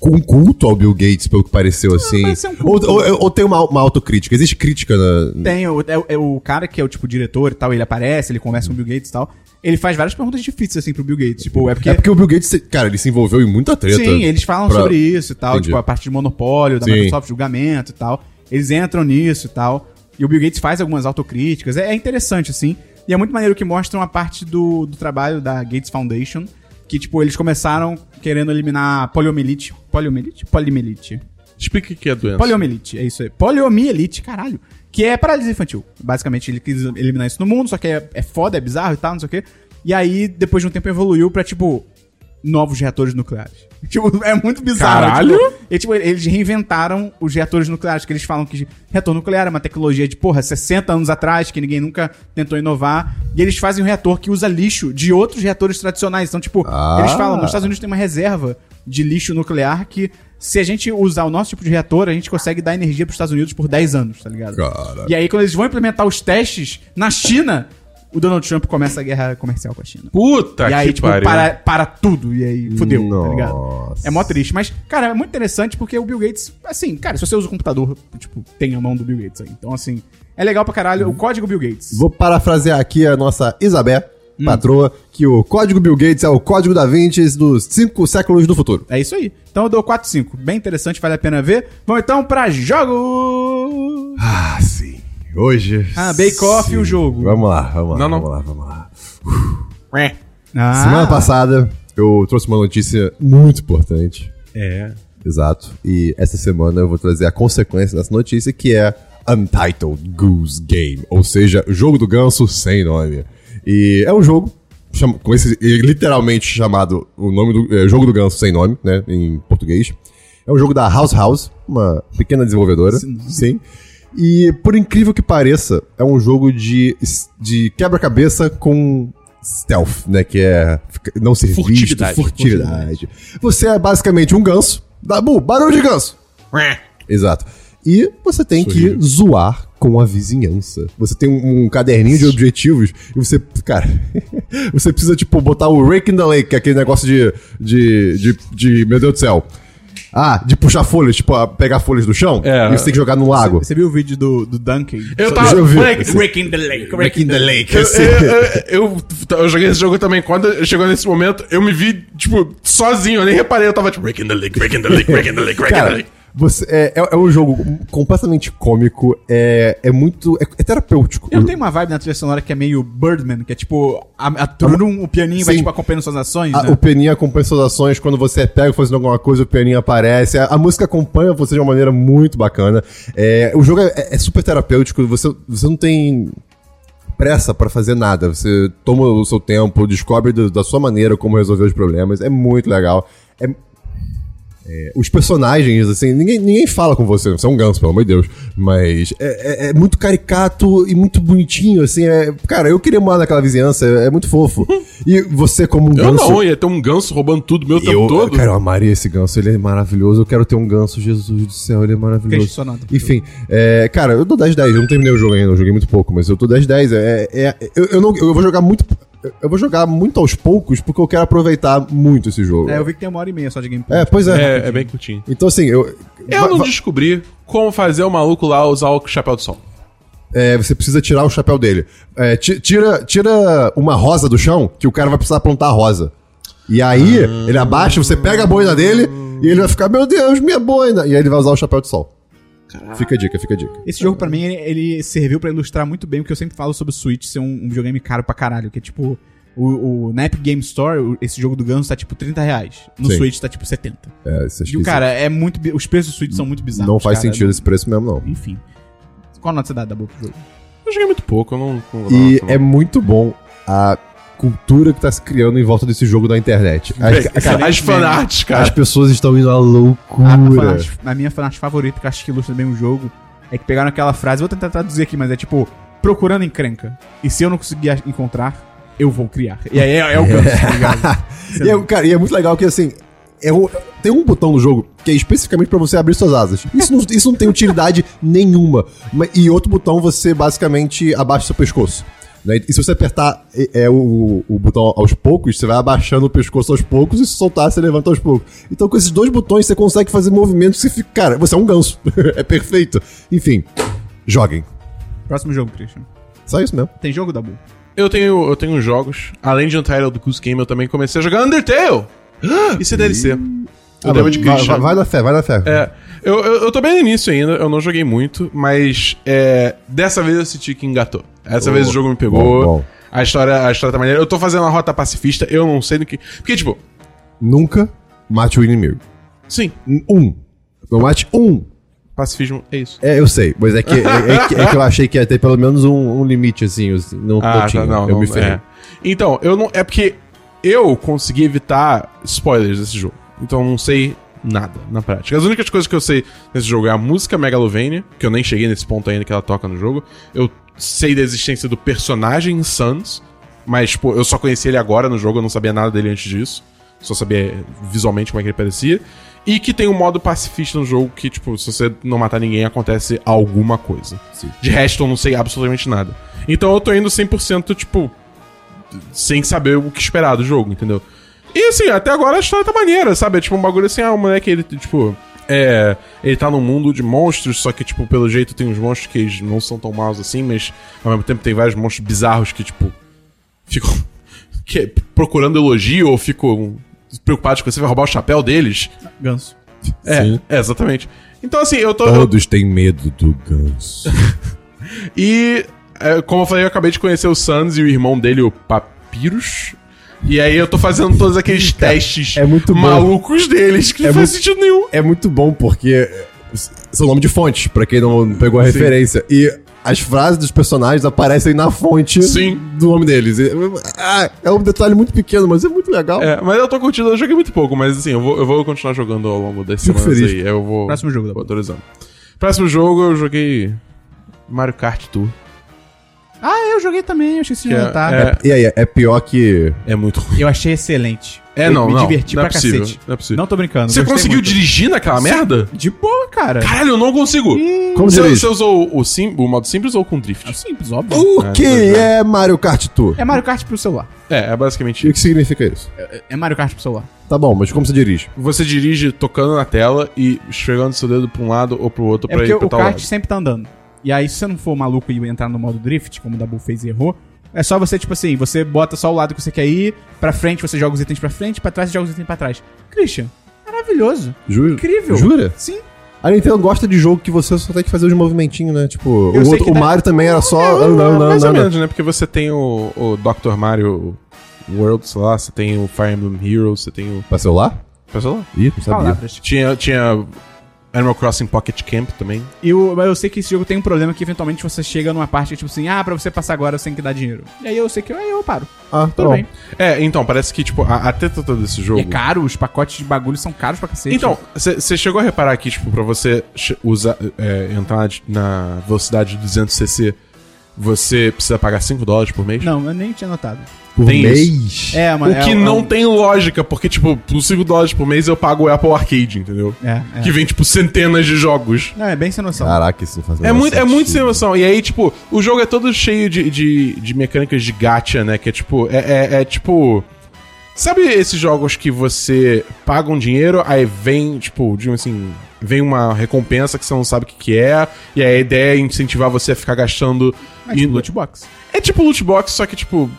um culto ao Bill Gates, pelo que pareceu, assim. parece ser um ou, culto. ou, ou tem uma, uma autocrítica. Existe crítica na. Tem o, é, o- é o cara que é o, tipo, diretor e tal, ele aparece, ele conversa com o Bill Gates e tal. Ele faz várias perguntas difíceis, assim, pro Bill Gates. Tipo, é porque... É porque o Bill Gates, cara, ele se envolveu em muita treta. Sim, eles falam pra- sobre isso e tal, Entendi. tipo, a parte de monopólio da Sim. Microsoft, julgamento e tal. Eles entram nisso e tal. E o Bill Gates faz algumas autocríticas. É, é interessante, assim. E é muito maneiro que mostram a parte do, do trabalho da Gates Foundation. Que, tipo, eles começaram querendo eliminar poliomielite. Poliomielite? Poliomielite. Explica o que é a doença. Poliomielite, é isso aí. Poliomielite, caralho. Que é paralisia infantil. Basicamente, ele quis eliminar isso no mundo, só que é, é foda, é bizarro e tal, não sei o quê. E aí, depois de um tempo, evoluiu pra, tipo, novos reatores nucleares. Tipo, é muito bizarro. Caralho! Tipo, e, tipo, eles reinventaram os reatores nucleares, que eles falam que reator nuclear é uma tecnologia de, porra, 60 anos atrás, que ninguém nunca tentou inovar. E eles fazem um reator que usa lixo de outros reatores tradicionais. Então, tipo, Ah. eles falam, nos Estados Unidos tem uma reserva de lixo nuclear que, se a gente usar o nosso tipo de reator, a gente consegue dar energia pros Estados Unidos por 10 anos, tá ligado? Cara. E aí, quando eles vão implementar os testes na China, o Donald Trump começa a guerra comercial com a China. Puta e aí, que tipo, pariu. para, para tudo. E aí, fudeu, tá ligado? Nossa. É mó triste. Mas, cara, é muito interessante porque o Bill Gates, assim, cara, se você usa o computador, tipo, tem a mão do Bill Gates aí. Então, assim, é legal pra caralho. O código Bill Gates. Vou parafrasear aqui a nossa Isabé, Hum. patroa, que o código Bill Gates é o código da Vinci dos cinco séculos do futuro. É isso aí. Então eu dou 4 5. Bem interessante, vale a pena ver. Vamos então pra jogos! Ah, sim. Hoje. Ah, Bake Off sim. e o jogo. Vamos lá, vamos lá. Não, não. Vamos lá, vamos lá. Ah, Semana passada eu trouxe uma notícia muito importante. É. Exato. E essa semana eu vou trazer a consequência dessa notícia, que é Untitled Goose Game. Ou seja, o jogo do ganso sem nome. E é um jogo chama- com esse literalmente chamado o nome do é, jogo do ganso sem nome, né, em português. É um jogo da House House, uma pequena desenvolvedora. Sim. E por incrível que pareça, é um jogo de, de quebra-cabeça com stealth, né, que é não ser Furtividade. visto, furtividade. Você é basicamente um ganso. Dabu, barulho de ganso. Exato. E você tem que zoar com a vizinhança. Você tem um, um caderninho de objetivos e você, cara, você precisa, tipo, botar o Rake in the Lake, que é aquele negócio de, de, de, de- meu Deus do céu. Ah, de puxar folhas, tipo, pegar folhas do chão É. e você tem que jogar no lago. Você viu o vídeo do, do Duncan? Eu tava. eu ver. Moleque, Break in the lake. Rake in the Lake, Eu, assim. eu, eu, eu- eu joguei esse jogo também. Quando chegou nesse momento, eu me vi, tipo, sozinho. Eu nem reparei. Eu tava tipo, break in the lake, break in the lake, break in the lake, break in the lake. Você, é, é, é um jogo completamente cômico, é, é muito. É, é terapêutico. Eu tenho uma vibe na trilha sonora que é meio Birdman, que é tipo, a, a turum, o pianinho vai Sim. tipo acompanhando suas ações, A- né? O pianinho acompanha suas ações, quando você pega fazendo alguma coisa, o pianinho aparece. A, a música acompanha você de uma maneira muito bacana. É, o jogo é, é super terapêutico, você, você não tem pressa pra fazer nada. Você toma o seu tempo, descobre do- da sua maneira como resolver os problemas. É muito legal. É- é, os personagens, assim, ninguém, ninguém fala com você, você é um ganso, pelo amor de Deus. Mas é, é- é muito caricato e muito bonitinho, assim. É, cara, eu queria morar naquela vizinhança, é, é muito fofo. E você, como um Eu ganso. não, ia ter um ganso roubando tudo meu tempo Eu, todo. cara, eu amaria esse ganso, ele é maravilhoso. Eu quero ter um ganso, Jesus do céu, ele é maravilhoso. Enfim, é, cara, eu dou 10 10, eu não terminei o jogo ainda, eu joguei muito pouco, mas eu tô 10 10. É, é, eu, eu, não, eu vou jogar muito eu- eu vou jogar muito aos poucos porque eu quero aproveitar muito esse jogo. É, eu vi que tem uma hora e meia só de gameplay. É, pois é. É, é bem curtinho. Então, assim, eu. Eu não descobri como fazer o maluco lá usar o chapéu de sol. é, você precisa tirar o chapéu dele. É, ti- tira, tira uma rosa do chão, que o cara vai precisar plantar a rosa. E aí, ele abaixa, você pega a boina dele e ele vai ficar, meu Deus, minha boina! E aí ele vai usar o chapéu de sol. Fica a dica, fica a dica. Esse jogo, pra mim, ele, ele serviu pra ilustrar muito bem o que eu sempre falo sobre o Switch ser um, um videogame caro pra caralho. Que é tipo, o, o, na Epic Game Store, o- esse jogo do Ganso tá tipo 30 reais. No Sim. Switch tá tipo 70. É, isso é E o cara, é muito. Os preços do Switch são muito bizarros. não faz cara. sentido esse preço mesmo, não. Enfim. Qual nota você dá da boca do jogo? Eu joguei muito pouco, eu não. não E não- é muito bom a cultura que tá se criando em volta desse jogo na internet. As, As, cara, as fanarts, cara. as pessoas estão indo à A, a, loucura. fanart- a minha fanart favorita, que eu acho que ilustra bem o jogo, é que pegaram aquela frase, vou tentar traduzir aqui, mas é tipo, procurando encrenca. E se eu não conseguir a- encontrar, eu vou criar. E aí é, é o Ganso, tá ligado? E é, cara, e é muito legal que assim. é um- tem um botão no jogo que é especificamente pra você abrir suas asas. Isso não, isso não tem utilidade nenhuma. E outro botão você basicamente abaixa seu pescoço. Né? E se você apertar é, é, o, o botão aos poucos, você vai abaixando o pescoço aos poucos e se soltar, você levanta aos poucos. Então, com esses dois botões, você consegue fazer movimentos que você fica. Cara, você é um ganso. é perfeito. Enfim, joguem. Próximo jogo, Christian. Só isso mesmo. Tem jogo, Dabu? Eu tenho, eu tenho jogos. Além de Untitled Goose Game, eu também comecei a jogar Undertale. Isso é DLC. O Ah, David vai, Christian. vai, vai na fé, vai na fé. É, eu, eu, eu tô bem no início ainda, eu não joguei muito, mas é, dessa vez eu senti que engatou. Essa Oh, vez o jogo me pegou. bom, bom. A história, a história tá maneira. Eu tô fazendo a rota pacifista, eu não sei do que. Porque, tipo, Nunca mate o inimigo. sim, Um. Não mate um. pacifismo é isso. É, eu sei, mas é que, é, é que, é que eu achei que ia ter pelo menos um, um limite, assim, assim, não, não tinha, eu não, me ferrei. é. Então, eu não. É porque eu consegui evitar spoilers desse jogo. Então eu não sei nada na prática. As únicas coisas que eu sei nesse jogo é a música Megalovania, que eu nem cheguei nesse ponto ainda que ela toca no jogo. Eu sei da existência do personagem Sans, mas, tipo, eu só conheci ele agora no jogo, eu não sabia nada dele antes disso. Só sabia visualmente como é que ele parecia. E que tem um modo pacifista no jogo que, tipo, se você não matar ninguém, acontece alguma coisa. De resto, eu não sei absolutamente nada. Então eu tô indo 100%, tipo, sem saber o que esperar do jogo, entendeu? E assim, até agora a história tá maneira, sabe? É tipo um bagulho assim, ah, o moleque, ele, tipo. É. Ele tá num mundo de monstros, só que, tipo, pelo jeito tem uns monstros que eles não são tão maus assim, mas ao mesmo tempo tem vários monstros bizarros que, tipo. Ficam. que- procurando elogio ou ficam preocupados que você vai roubar o chapéu deles. Ganso. É, Sim. é, exatamente. Então, assim, eu tô. eu- Todos têm medo do ganso. E, é, como eu falei, eu acabei de conhecer o Sans e o irmão dele, o Papyrus. E aí eu tô fazendo todos aqueles testes é malucos deles, que É não faz sentido nenhum. é muito bom porque são nome de fonte, pra quem não pegou a Sim. referência. E as frases dos personagens aparecem na fonte Sim. do nome deles. Ah, é um detalhe muito pequeno, mas é muito legal. É, mas eu tô curtindo, eu joguei muito pouco, mas assim, eu vou, eu vou continuar jogando ao longo das Fico semanas feliz. aí. Eu vou. Próximo jogo, Vou Dabu. autorizando. Próximo jogo eu joguei Mario Kart Tour. Eu joguei também, eu esqueci de Que é- anotar. é- E aí, é pior que. É muito ruim. Eu achei excelente. É, eu não, me não. diverti não é pra possível, cacete. Não é possível. Não tô brincando. Você conseguiu muito. dirigir naquela merda? De boa, cara. Caralho, eu não consigo. Como você, você usou o, sim, o modo simples ou com drift? É simples, óbvio. O É, que é. é Mario Kart Tour? É Mario Kart pro celular. É, é basicamente E o que significa isso? É Mario Kart pro celular. Tá bom, mas como você dirige? Você dirige tocando na tela e esfregando seu dedo pra um lado ou pro outro É pra ir pro o tal kart lado. sempre tá andando. E aí, se você não for maluco e entrar no modo drift, como o Dabu fez e errou, é só você, tipo assim, você bota só o lado que você quer ir, pra frente você joga os itens pra frente, pra trás você joga os itens pra trás. Christian, maravilhoso. Juro? Incrível. Jura? Sim. A Nintendo gosta de jogo que você só tem que fazer os movimentinhos, né? Tipo, Eu o, outro- o dá- Mario também era só É, andando, andando, mais ou menos, né? Porque você tem o, o Dr. Mario World, sei lá, você tem o Fire Emblem Heroes, você tem o... Pra celular? Pra celular. Ih, não sabia. Palavras. Tinha, tinha Animal Crossing Pocket Camp também. E o, mas eu sei que esse jogo tem um problema que eventualmente você chega numa parte que, tipo assim, ah, pra você passar agora você tem que dar dinheiro. E aí eu sei que aí eu paro. Ah, tá Tudo bom. bem. É, então, parece que, tipo, a, a treta toda desse jogo... E é caro, os pacotes de bagulho são caros pra cacete. Então, você chegou a reparar que, tipo, pra você usar, é, entrar na velocidade de 200cc, você precisa pagar 5 dólares por mês? Não, eu nem tinha notado. Por Tem mês? É, O mas que é, não é, tem lógica, porque, tipo, por 5 dólares por mês eu pago o Apple Arcade, entendeu? É, é. Que vem, tipo, centenas de jogos. Não, é bem sem noção. Caraca, isso não faz o É muito, é muito sem sentido. noção. E aí, tipo, o jogo é todo cheio de, de, de mecânicas de gacha, né? Que é tipo. É, é, é tipo. Sabe esses jogos que você paga um dinheiro, aí vem, tipo, digamos assim, vem uma recompensa que você não sabe o que, que é, e aí a ideia é incentivar você a ficar gastando. E- tipo, loot box. É tipo loot box, só que tipo.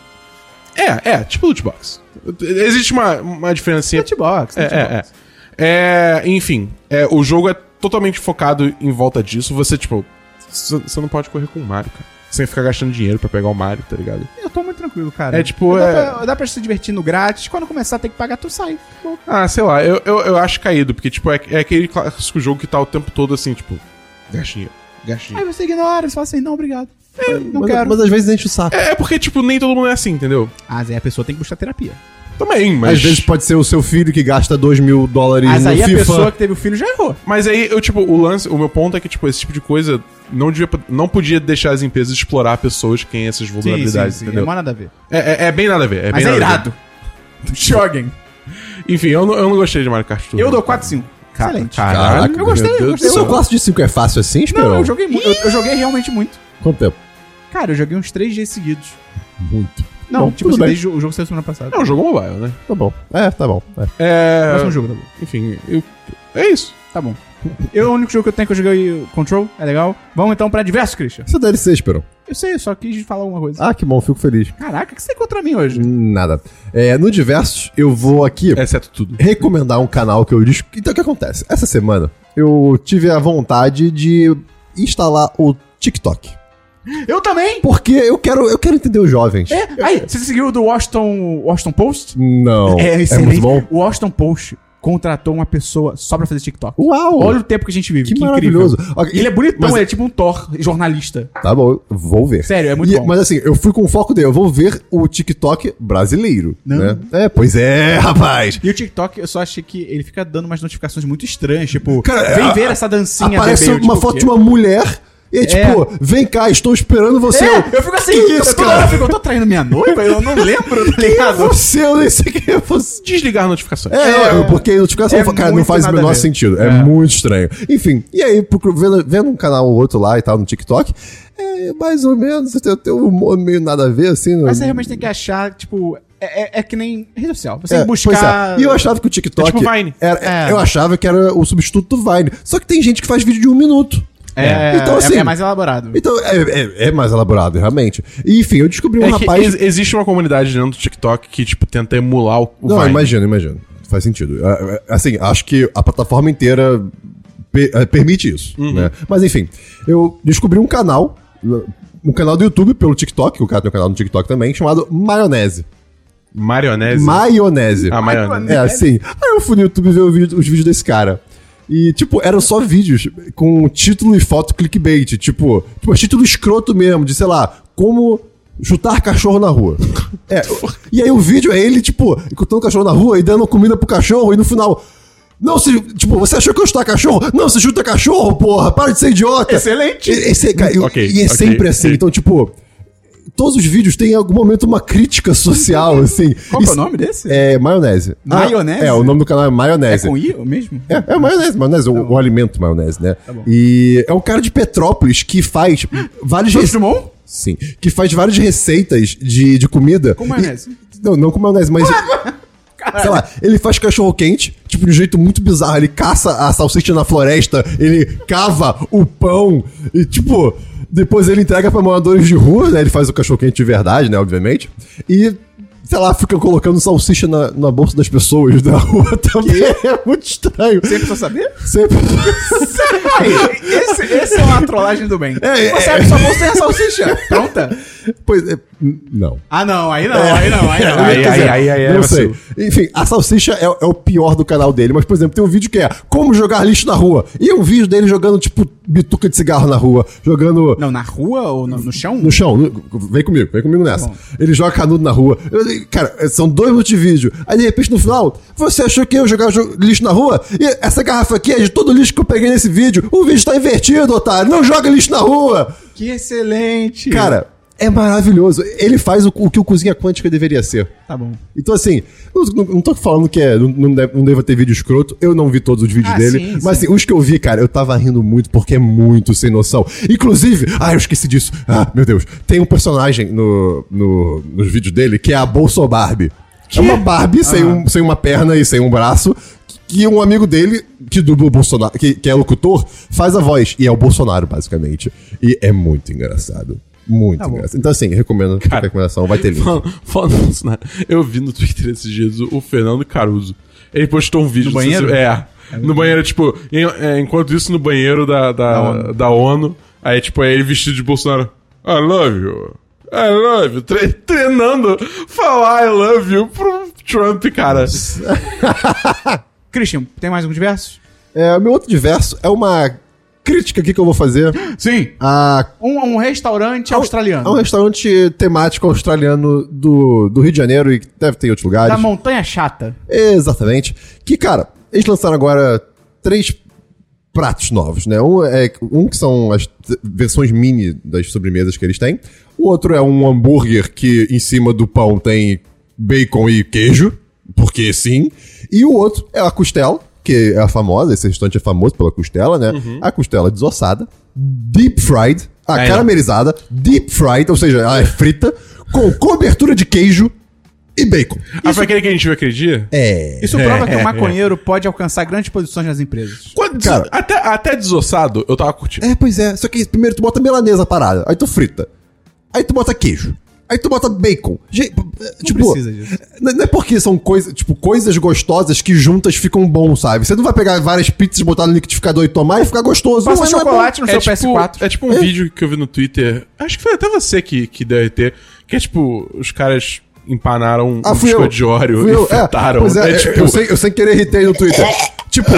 É, é, tipo loot box. Existe uma, uma diferencinha. Loot box, É, loot é, box. é. É, enfim, é, o jogo é totalmente focado em volta disso. Você, tipo, você não pode correr com o Mario, cara. Sem ficar gastando dinheiro pra pegar o Mario, tá ligado? Eu tô muito tranquilo, cara. É, tipo, dá, é- Pra, dá pra se divertir no grátis. Quando começar a ter que pagar, tu sai. Pô, Ah, sei lá, eu, eu, eu acho caído, porque, tipo, é, é aquele clássico jogo que tá o tempo todo assim, tipo, gasta dinheiro, gasta Aí dinheiro. você ignora, você fala assim, não, obrigado. Não Mas, quero. mas às vezes enche o saco. É, é porque, tipo, nem todo mundo é assim, entendeu? Mas aí a pessoa tem que buscar terapia. Também, mas. Às vezes pode ser o seu filho que gasta 2 mil dólares Mas no aí a pessoa que teve o filho já errou. Mas aí, eu, tipo, o lance, o meu ponto é que, tipo, esse tipo de coisa não, devia, não podia deixar as empresas explorar pessoas que têm essas vulnerabilidades, Não entendeu? tem nada a ver. É, é, é bem nada a ver. É Mas bem é irado. Joguem. Enfim, eu não, eu não gostei de Mario Kart Tour. Eu dou 4 5. Ca- Excelente. Caraca, Eu gostei, eu gostei. do Seu céu. classe de 5 é fácil assim, Esperão? Não, eu joguei muito. Eu, eu joguei realmente muito. Quanto tempo? Cara, eu joguei uns 3 dias seguidos. Muito. Não, Bom, tipo assim, desde o jogo saiu semana passada. É um jogo mobile, né? Tá bom. É, tá bom. É. É. Próximo jogo, tá bom. Enfim, eu- é isso. Tá bom. Eu, o único jogo que eu tenho que eu joguei Control, é legal. Vamos então pra diversos, Christian. Isso é DLC, Esperão. Eu sei, eu só quis falar alguma coisa. Ah, que bom, fico feliz. Caraca, o que você tem contra mim hoje? Nada. É, no Diversos, eu vou aqui Exceto tudo. recomendar um canal que eu disse. Então, o que acontece? Essa semana, eu tive a vontade de instalar o TikTok. Eu também! Porque eu quero, eu quero entender os jovens. É, aí, você seguiu o do Washington, Washington Post? Não. É, É, muito bom. O Washington Post contratou uma pessoa só pra fazer TikTok. Uau! Olha o tempo que a gente vive. Que Que, maravilhoso. ele é bonitão, mas- ele é tipo um Thor jornalista. Tá bom, vou ver. Sério, é muito E- bom. Mas assim, eu fui com o foco dele. Eu vou ver o TikTok brasileiro. Não. Né? É, pois é, rapaz. E o TikTok, eu só achei que ele fica dando umas notificações muito estranhas. Tipo, Cara, vem a- ver essa dancinha. Aparece. Eu, uma tipo, foto de uma mulher. E é tipo, vem cá, estou esperando você. É, eu fico assim, Que isso, eu, toda cara? eu fico, eu tô traindo minha noiva, eu não lembro, tá Quem é ligado? você? Eu nem sei quem é você. Desligar notificações. É, não, porque notificação é cara, não faz o menor sentido. É, É. muito estranho. Enfim, e aí, vendo, vendo um canal ou outro lá e tal no TikTok, é mais ou menos, tem, tem um humor meio nada a ver, assim. Mas você realmente tem que achar, tipo, é, é- é que nem rede social. Você É, tem que pois buscar. é. E eu achava que o TikTok. É tipo Vine. era- É. Eu achava que era o substituto do Vine. Só que tem gente que faz vídeo de um minuto. É, Então, é- assim- é mais elaborado. Então, é, é- é mais elaborado, realmente. E, enfim, eu descobri um É que rapaz. ex- existe uma comunidade dentro do TikTok que, tipo, tenta emular o, o Não, Vine. imagino, imagino. Faz sentido. É, é, Assim, acho que a plataforma inteira pe- é, permite isso. Uhum. né? Mas enfim, eu descobri um canal, um canal do YouTube pelo TikTok, o cara tem um canal no TikTok também, chamado Maionese. Marionese. Maionese. Ah, maionese. É assim. Aí eu fui no YouTube ver vídeo- os vídeos desse cara. E, tipo, eram só vídeos com título e foto clickbait. Tipo, tipo título escroto mesmo, de sei lá, como chutar cachorro na rua. É, e aí o vídeo é ele, tipo, encontrando o cachorro na rua e dando comida pro cachorro, e no final. Não, se, tipo, você achou que eu chutar cachorro? Não, você chuta cachorro, porra, para de ser idiota. Excelente. E, esse, cara, e- Ok, e é ok, sempre assim. ok. Então, tipo, todos os vídeos têm em algum momento uma crítica social, assim. Qual que é o Isso- nome desse? é maionese. Maionese? Ah, é, o nome do canal é É maionese. com I mesmo? É, é maionese, maionese, o, o alimento maionese, né? bom. E é um cara de Petrópolis que faz vários rece-? Sim, que faz várias receitas de, de comida. Com maionese? E- não, não com maionese, mas sei lá, ele faz cachorro quente, tipo de um jeito muito bizarro, ele caça a salsicha na floresta, ele cava o pão e tipo, depois ele entrega pra moradores de rua, né? Ele faz o cachorro quente de verdade, né, obviamente. E sei lá, fica colocando salsicha na, na bolsa das pessoas da rua também. É muito estranho. Sempre precisa saber? Sempre. Aí, esse, esse é uma trollagem do bem. É, Você é. abre sua bolsa e tem a salsicha. Pronta. Pois é. Não. Ah, não. Aí não, aí não, aí não. Aí- aí- aí- aí não é sei. Enfim, a salsicha é, é o pior do canal dele. Mas, por exemplo, tem um vídeo que é como jogar lixo na rua. E é um vídeo dele jogando, tipo, bituca de cigarro na rua. Jogando Não, na rua ou no, no chão? no chão. no- vem comigo, vem comigo nessa. bom. Ele joga canudo na rua. Eu- cara, são dois minutos de vídeo. Aí, de repente, no final, você achou que eu ia jogar jo- lixo na rua? E essa garrafa aqui é de todo o lixo que eu peguei nesse vídeo. O vídeo tá invertido, otário. Não joga lixo na rua. Que excelente. Cara, é maravilhoso. Ele faz o, o que o Cozinha Quântica deveria ser. Tá bom. Então, assim, não, não, não tô falando que é, não, não, deve, não deva ter vídeo escroto. Eu não vi todos os vídeos Ah, dele. sim, mas, sim. assim, os que eu vi, cara, eu tava rindo muito porque é muito sem noção. Inclusive, ah, eu esqueci disso. Ah, meu Deus. Tem um personagem no, no, nos vídeos dele que é a Bolso Barbie. É uma Barbie sem, Ah. um, sem uma perna e sem um braço. Que um amigo dele, que dubla o Bolsonaro, que, que é locutor, faz a voz. E é o Bolsonaro, basicamente. E é muito engraçado. Muito Tá engraçado. Então, assim, recomendo. Cara, recomendação, vai ter link. Falando, falando nisso, né? Eu vi no Twitter esses dias o, Fernando Caruso. Ele postou um vídeo. No banheiro? se- é. No banheiro, tipo, em- é, enquanto isso no banheiro da, da, da, ONU. ONU. Aí, tipo, é ele vestido de Bolsonaro. I love you. I love you. Tre- treinando falar I love you pro Trump, cara. Christian, tem mais alguns versos? É, o meu outro diverso é uma crítica aqui que eu vou fazer Sim. a, Um, um restaurante australiano. a um restaurante temático australiano do, do Rio de Janeiro e que deve ter em outros lugares. Da Montanha Chata. Exatamente. Que, cara, eles lançaram agora três pratos novos, né? Um, é, um que são as versões mini das sobremesas que eles têm. O outro é um hambúrguer que em cima do pão tem bacon e queijo, porque sim. E o outro é a costela, que é a famosa, esse restaurante é famoso pela costela, né? A costela desossada, deep fried, a Aí não. caramelizada, deep fried, ou seja, ela é frita, com cobertura de queijo e bacon. Ah, foi aquele que a gente viu aquele dia? É. Isso prova que o maconheiro pode alcançar grandes posições nas empresas. Quando, Cara- até, até desossado, eu tava curtindo. É, pois é. Só que primeiro tu bota milanesa parada, aí tu frita. Aí tu bota queijo. Aí tu bota bacon. Gente, tipo, precisa disso. Não não é porque são coisas, tipo, coisas gostosas que juntas ficam bom, sabe? Você não vai pegar várias pizzas, botar no liquidificador e tomar e ficar gostoso. Passa Não, não é chocolate no seu tipo, PS4. é tipo um vídeo que eu vi no Twitter. Acho que foi até você que, que deve ter. Que é tipo, os caras empanaram Ah, um eu. biscoito de óleo e. É, fritaram. pois é, É, tipo, eu, sem, eu sem querer irritei no Twitter. tipo,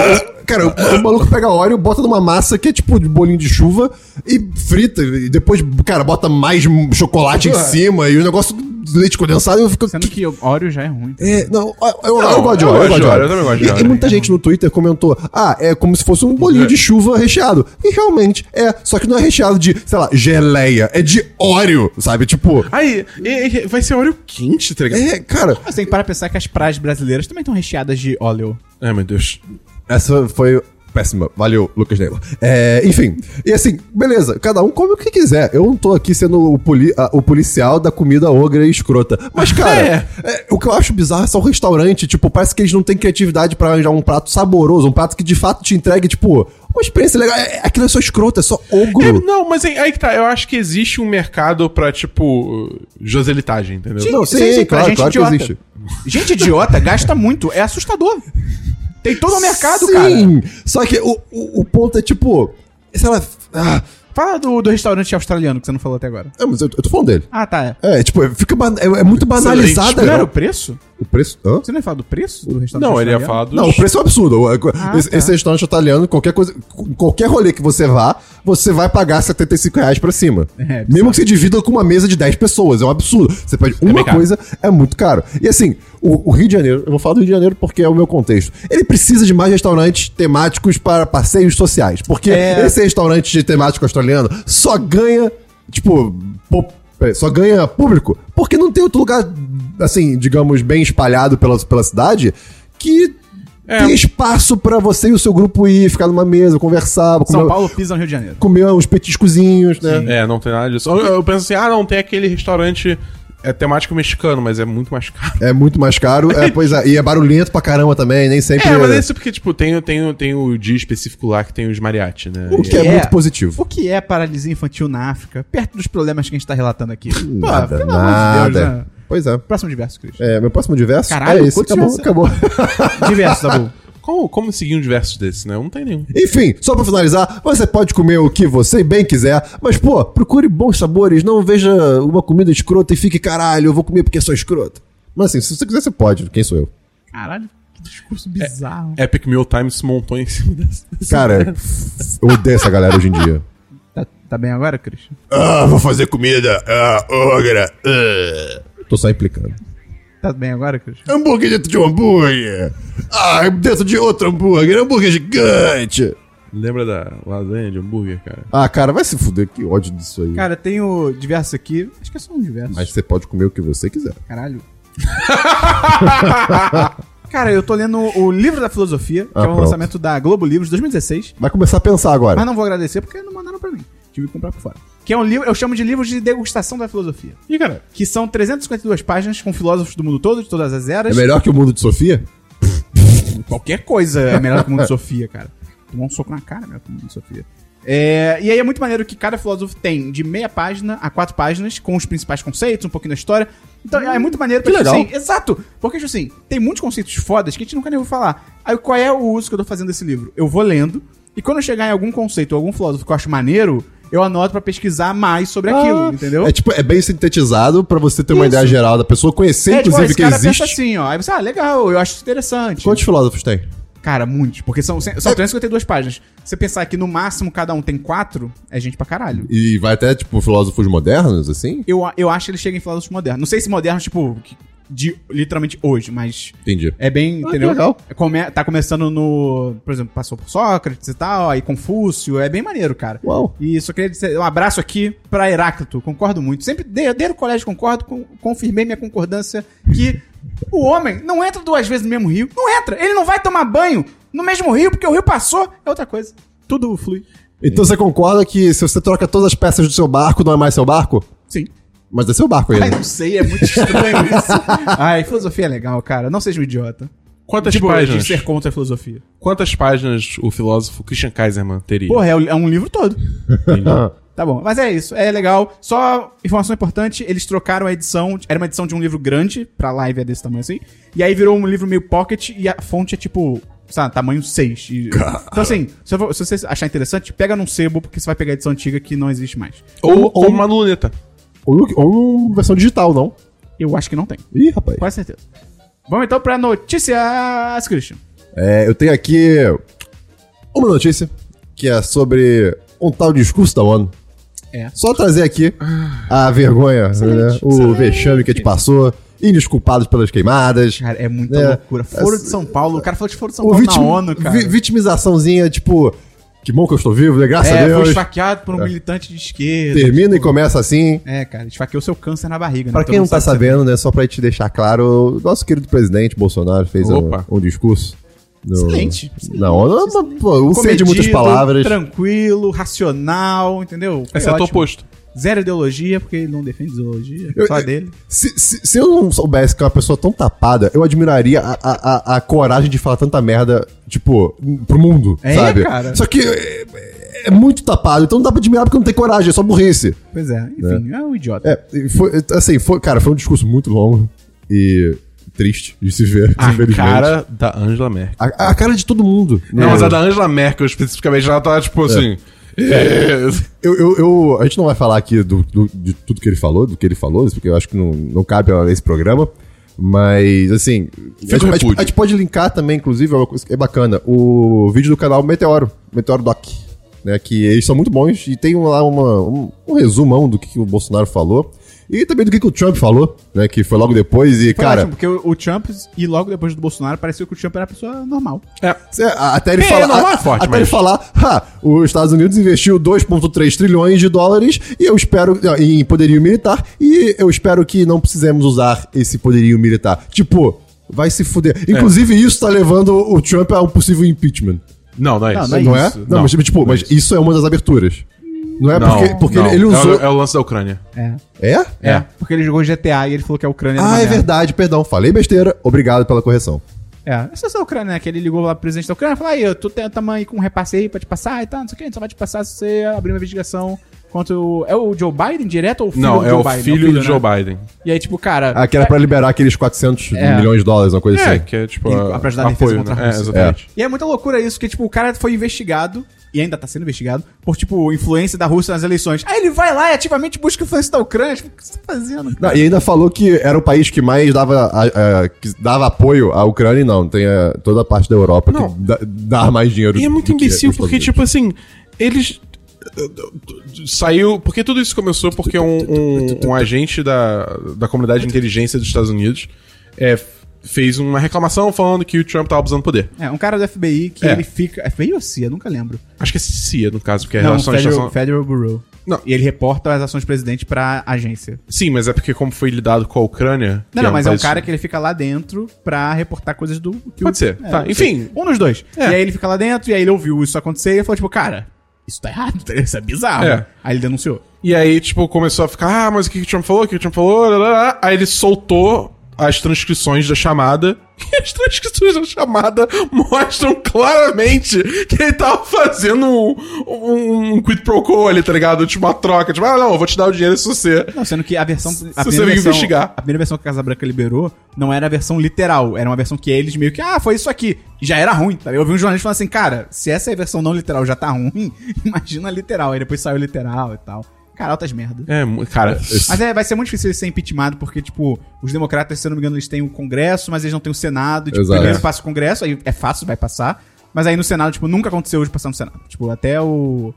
cara, o, o maluco pega óleo, bota numa massa que é tipo de bolinho de chuva e frita. E depois, cara, bota mais chocolate em cima e o negócio leite condensado e eu fico. Sendo que o Oreo já é ruim. É, não, eu, Não, eu gosto de óleo, eu gosto de óleo, óleo. eu também gosto de E- E, óleo. muita gente no Twitter comentou, ah, é como se fosse um bolinho de chuva recheado. E realmente é, só que não é recheado de, sei lá, geleia, é de óleo, sabe? Tipo, Aí, e- e vai ser óleo quente, tá ligado? é, cara, Mas tem que parar pra pensar que as praias brasileiras também estão recheadas de óleo. Ai, meu Deus. Essa foi péssima. Valeu, Lucas Neila. É, enfim, e assim, beleza, cada um come o que quiser. Eu não tô aqui sendo o, poli- a- o policial da comida ogra e escrota. Mas, cara, É. é, o que eu acho bizarro é só o restaurante. Tipo, parece que eles não têm criatividade pra arranjar um prato saboroso, um prato que de fato te entregue, tipo, uma experiência legal. É, aquilo é só escroto, é só É, ogro. não, mas aí, aí que tá. Eu acho que existe um mercado pra, tipo, joselitagem, entendeu? Não, sim, pra claro, claro que idiota. existe. Gente idiota gasta muito, é assustador. Tem todo o mercado, Sim, cara. Só que o, o, o ponto é tipo. Sei lá. Ah, Fala do, do restaurante australiano que você não falou até agora. é, mas eu, eu tô falando dele. Ah, tá. É, tipo, fica é, é muito banalizada. Não era o preço? O preço. Hã? Você não ia falar do preço do restaurante Não, ele ia falar dos... Não, o preço é um absurdo. Ah, esse, tá. esse restaurante italiano, qualquer coisa, qualquer rolê que você vá, você vai pagar 75 reais pra cima. É. Mesmo que você divida com uma mesa de 10 pessoas, é um absurdo. Você pede uma bem caro. coisa, é muito caro. E assim, o, o Rio de Janeiro, eu vou falar do Rio de Janeiro porque é o meu contexto. Ele precisa de mais restaurantes temáticos para passeios sociais. Porque É. esse restaurante temático australiano só ganha, tipo, po- é, só ganha público porque não tem outro lugar, assim, digamos, bem espalhado pela, pela cidade que É. tem espaço pra você e o seu grupo ir, ficar numa mesa, conversar, São comer, Paulo pisa no Rio de Janeiro. comer uns petiscozinhos, né? É, não tem nada disso. Eu, eu penso assim, ah, não, tem aquele restaurante é temático mexicano, mas é muito mais caro. É muito mais caro, é, pois é, e é barulhento pra caramba também, nem sempre. É, mas é isso porque, tipo, tem, tem, tem o dia específico lá que tem os mariachi, né? O que é, É. muito positivo. O que é paralisia infantil na África, perto dos problemas que a gente tá relatando aqui? Pô, Nada, pelo amor de nada. Deus, né? Pois é. Próximo diverso, Cris. É, meu próximo diverso Caralho, é esse. Acabou, acabou. Diverso, Dabu. Como, como seguir um diversos desses, né? Não tem nenhum. Enfim, só pra finalizar, você pode comer o que você bem quiser, mas pô, procure bons sabores, não veja uma comida escrota e fique, caralho, eu vou comer porque sou escroto. Mas assim, se você quiser, você pode. Quem sou eu? Caralho, que discurso bizarro. Epic Meal Time se montou em cima dessa. dessa Cara, eu odeio essa galera hoje em dia. Tá, tá bem agora, Christian? Ah, vou fazer comida. Ah, ogra. ah. Tô só implicando. Tá bem agora, Christian? Hambúrguer dentro de um hambúrguer. Ah, dentro de outro hambúrguer. Hambúrguer gigante. Lembra da lasanha de hambúrguer, cara? Ah, cara, vai se fuder, que ódio disso aí. Cara, tenho diversos aqui. Acho que é só um diversos. Mas você pode comer o que você quiser. Caralho. Cara, eu tô lendo o livro da filosofia, que Ah, é um pronto. lançamento da Globo Livros 2016. Vai começar a pensar agora. Mas não vou agradecer porque não mandaram pra mim. Tive que comprar por fora. Que é um livro, eu chamo de livros de degustação da filosofia. Ih, cara. Que são 352 páginas com filósofos do mundo todo, de todas as É eras. melhor que o mundo de Sofia? Qualquer coisa é melhor que o mundo de Sofia, cara. Tomar um soco na cara é melhor que o mundo de Sofia. É, e aí é muito maneiro que cada filósofo tem de meia página a quatro páginas, com os principais conceitos, um pouquinho da história. Então é muito maneiro que tipo legal. assim, exato! Porque, tipo assim, tem muitos conceitos fodas que a gente nunca nem ouviu falar. Aí qual é o uso que eu tô fazendo desse livro? Eu vou lendo, e quando eu chegar em algum conceito ou algum filósofo que eu acho maneiro, eu anoto pra pesquisar mais sobre aquilo, Ah, entendeu? É tipo, é bem sintetizado pra você ter uma Isso. ideia geral da pessoa, conhecer, É, tipo, ó, inclusive, esse que cara existe. pensa assim, ó. Aí você, ah, legal, eu acho isso interessante. Quantos filósofos tem? Cara, muitos. Porque são, são 352 páginas. Se você pensar que no máximo cada um tem quatro, é gente pra caralho. E vai até, tipo, filósofos modernos, assim? Eu, eu acho que ele chega em filósofos modernos. Não sei se modernos, tipo, que- de literalmente hoje, mas Entendi. é bem, Ah, entendeu? legal. É come- tá começando no, por exemplo, passou por Sócrates e tal, aí Confúcio, é bem maneiro, cara. Uau. E só queria dizer um abraço aqui pra Heráclito, concordo muito. Sempre, de- desde o colégio concordo, com- confirmei minha concordância que o homem não entra duas vezes no mesmo rio. Não entra. Ele não vai tomar banho no mesmo rio, porque o rio passou, é outra coisa. Tudo flui. Então você concorda que se você troca todas as peças do seu barco, não é mais seu barco? Sim. Mas é seu barco Ai, ainda. não sei, é muito estranho isso. Ai, filosofia é legal, cara. Não seja um idiota. Quantas tipo, páginas? de ser contra a filosofia. Quantas páginas o filósofo Christian Kaiserman teria? Porra, é, o- é um livro todo. Tá bom, mas é isso, é legal. Só informação importante, eles trocaram a edição, era uma edição de um livro grande, pra live é desse tamanho assim, e aí virou um livro meio pocket e a fonte é tipo, sabe, tamanho 6. E- então assim, se, eu for- se você achar interessante, pega num sebo, porque você vai pegar a edição antiga que não existe mais. ou, ou uma luneta. Ou, ou versão digital, não? Eu acho que não tem, Ih, rapaz. quase certeza. Vamos então pra notícias, Christian. É, eu tenho aqui uma notícia que é sobre um tal discurso da ONU. É. Só trazer aqui a vergonha, né? o excelente. vexame que a gente passou, indesculpados pelas queimadas. Cara, é muita É, loucura. Foro de São Paulo, o cara falou de Foro de São O Paulo vitim- na ONU, cara. vi- vitimizaçãozinha, tipo, que bom que eu estou vivo, né? Graças a É, foi Deus. esfaqueado por um militante de esquerda. Termina e tipo, começa assim. É, cara, esfaqueou seu câncer na barriga. Pra né? quem não tá sabe sabendo, né? Só pra te deixar claro, o nosso querido presidente Bolsonaro fez um, um discurso. no- Excelente, excelente, Na ONU, excelente. pô, um sei de muitas Comedido, palavras. Tranquilo, racional, entendeu? Foi Exceto o ótimo. oposto. Zero ideologia, porque ele não defende ideologia. Eu- só dele. Se, se, se eu não soubesse que é uma pessoa tão tapada, eu admiraria a, a, a, a coragem de falar tanta merda, tipo, pro mundo, É, sabe? cara. Só que é, é muito tapado, então não dá pra admirar porque não tem coragem, é só burrice. Pois é, enfim, é, um idiota. É, foi, assim, foi, cara, foi um discurso muito longo e triste de se ver, A infelizmente. cara da Angela Merkel. A, a cara de todo mundo. Não, né? mas a da Angela Merkel, especificamente, ela tá tipo assim. é. Eu, eu, eu- a gente não vai falar aqui do, do- de tudo que ele falou, do que ele falou, porque eu acho que não, não cabe a esse programa. Mas, assim, a gente, a, gente, a gente pode linkar também, inclusive, é uma coisa que é bacana, o vídeo do canal Meteoro, Meteoro Doc. Né, que eles são muito bons e tem lá uma, um, um resumão do que, que o Bolsonaro falou. E também do que, que o Trump falou, né? Que foi logo depois e, Foi cara... ótimo, porque o, o Trump, e logo depois do Bolsonaro, pareceu que o Trump era uma pessoa normal. É. Até ele É, falar, não é a- forte, até mas- ele falar, "Ha, os Estados Unidos investiu 2,3 trilhões de dólares e eu espero em poderio militar e eu espero que não precisemos usar esse poderio militar. Tipo, vai se fuder. Inclusive isso tá levando o Trump a um possível impeachment. Não, não é Não, isso. não é não é? isso. Não, mas tipo, mas isso é uma das aberturas. Não é Não, porque, porque não. ele, ele É o- usou. É, o lance da Ucrânia. É. É? É. Porque ele jogou GTA e ele falou que a Ucrânia Ah, é merda. verdade, perdão. Falei besteira. Obrigado pela correção. É, essa é a Ucrânia, né? Que ele ligou lá pro presidente da Ucrânia e falou: aí, eu tô tamo aí com um repasse aí pra te passar e tal, não sei o que, a gente só vai te passar se você abrir uma investigação contra o. É o Joe Biden direto ou o filho Não, do é Joe o Biden? filho do né? Joe Biden. E aí, tipo, cara. Ah, que era pra liberar aqueles 400 É. milhões de dólares, uma coisa É, assim. que é tipo. E- a- pra ajudar na defesa apoio, contra a né? É, Rússia. exatamente. E é muita loucura isso, que, tipo, o cara foi investigado, e ainda tá sendo investigado, por, tipo, influência da Rússia nas eleições. Aí ele vai lá e ativamente busca influência da Ucrânia. Tipo, o que você tá fazendo? Não, e ainda falou que era o país que mais dava, a- a- que dava apoio à Ucrânia, e não. Tem a- toda a parte da Europa Não. que dá, dá mais dinheiro. E é muito imbecil, porque, tipo assim, eles. Saiu. Porque tudo isso começou porque um, um, um agente da, da comunidade de inteligência dos Estados Unidos é, fez uma reclamação falando que o Trump tava abusando do poder. É, um cara do FBI que É. ele fica. FBI ou CIA? Nunca lembro. Acho que é CIA, no caso, porque é Não, relações Federal, internacionais- Federal Bureau. Não. E ele reporta as ações do presidente pra agência. Sim, mas é porque como foi lidado com a Ucrânia... que Não, não, mas é um país- cara que ele fica lá dentro pra reportar coisas do. que Pode ser. É, Tá, não sei. enfim. Um dos dois. É. E aí ele fica lá dentro, e aí ele ouviu isso acontecer e falou, tipo, cara, isso tá errado, isso é bizarro. É. Aí ele denunciou. E aí, tipo, começou a ficar, ah, mas o que que o Trump falou? O que que o Trump falou? Lá, lá, lá. Aí ele soltou as transcrições da chamada. E as transcrições da chamada mostram claramente que ele tava fazendo um, um, um quid pro quo ali, tá ligado? Tipo, uma troca. Tipo, ah, não, eu vou te dar o dinheiro se você... Não, sendo que a versão. A você primeira vem versão, investigar. A primeira versão que a Casa Branca liberou não era a versão literal. Era uma versão que eles meio que, ah, foi isso aqui. E já era ruim. Tá? Eu ouvi um jornalista falando assim, cara, se essa versão não literal já tá ruim, imagina a literal. Aí depois saiu literal e tal. Cara, altas merda. É, cara... Mas é, vai ser muito difícil ele ser impeachmentado, porque, tipo, os democratas, se eu não me engano, eles têm o Congresso, mas eles não têm o Senado. Tipo, Exato. primeiro passa o Congresso, aí é fácil, vai passar. Mas aí no Senado, tipo, nunca aconteceu de passar no Senado. Tipo, até o.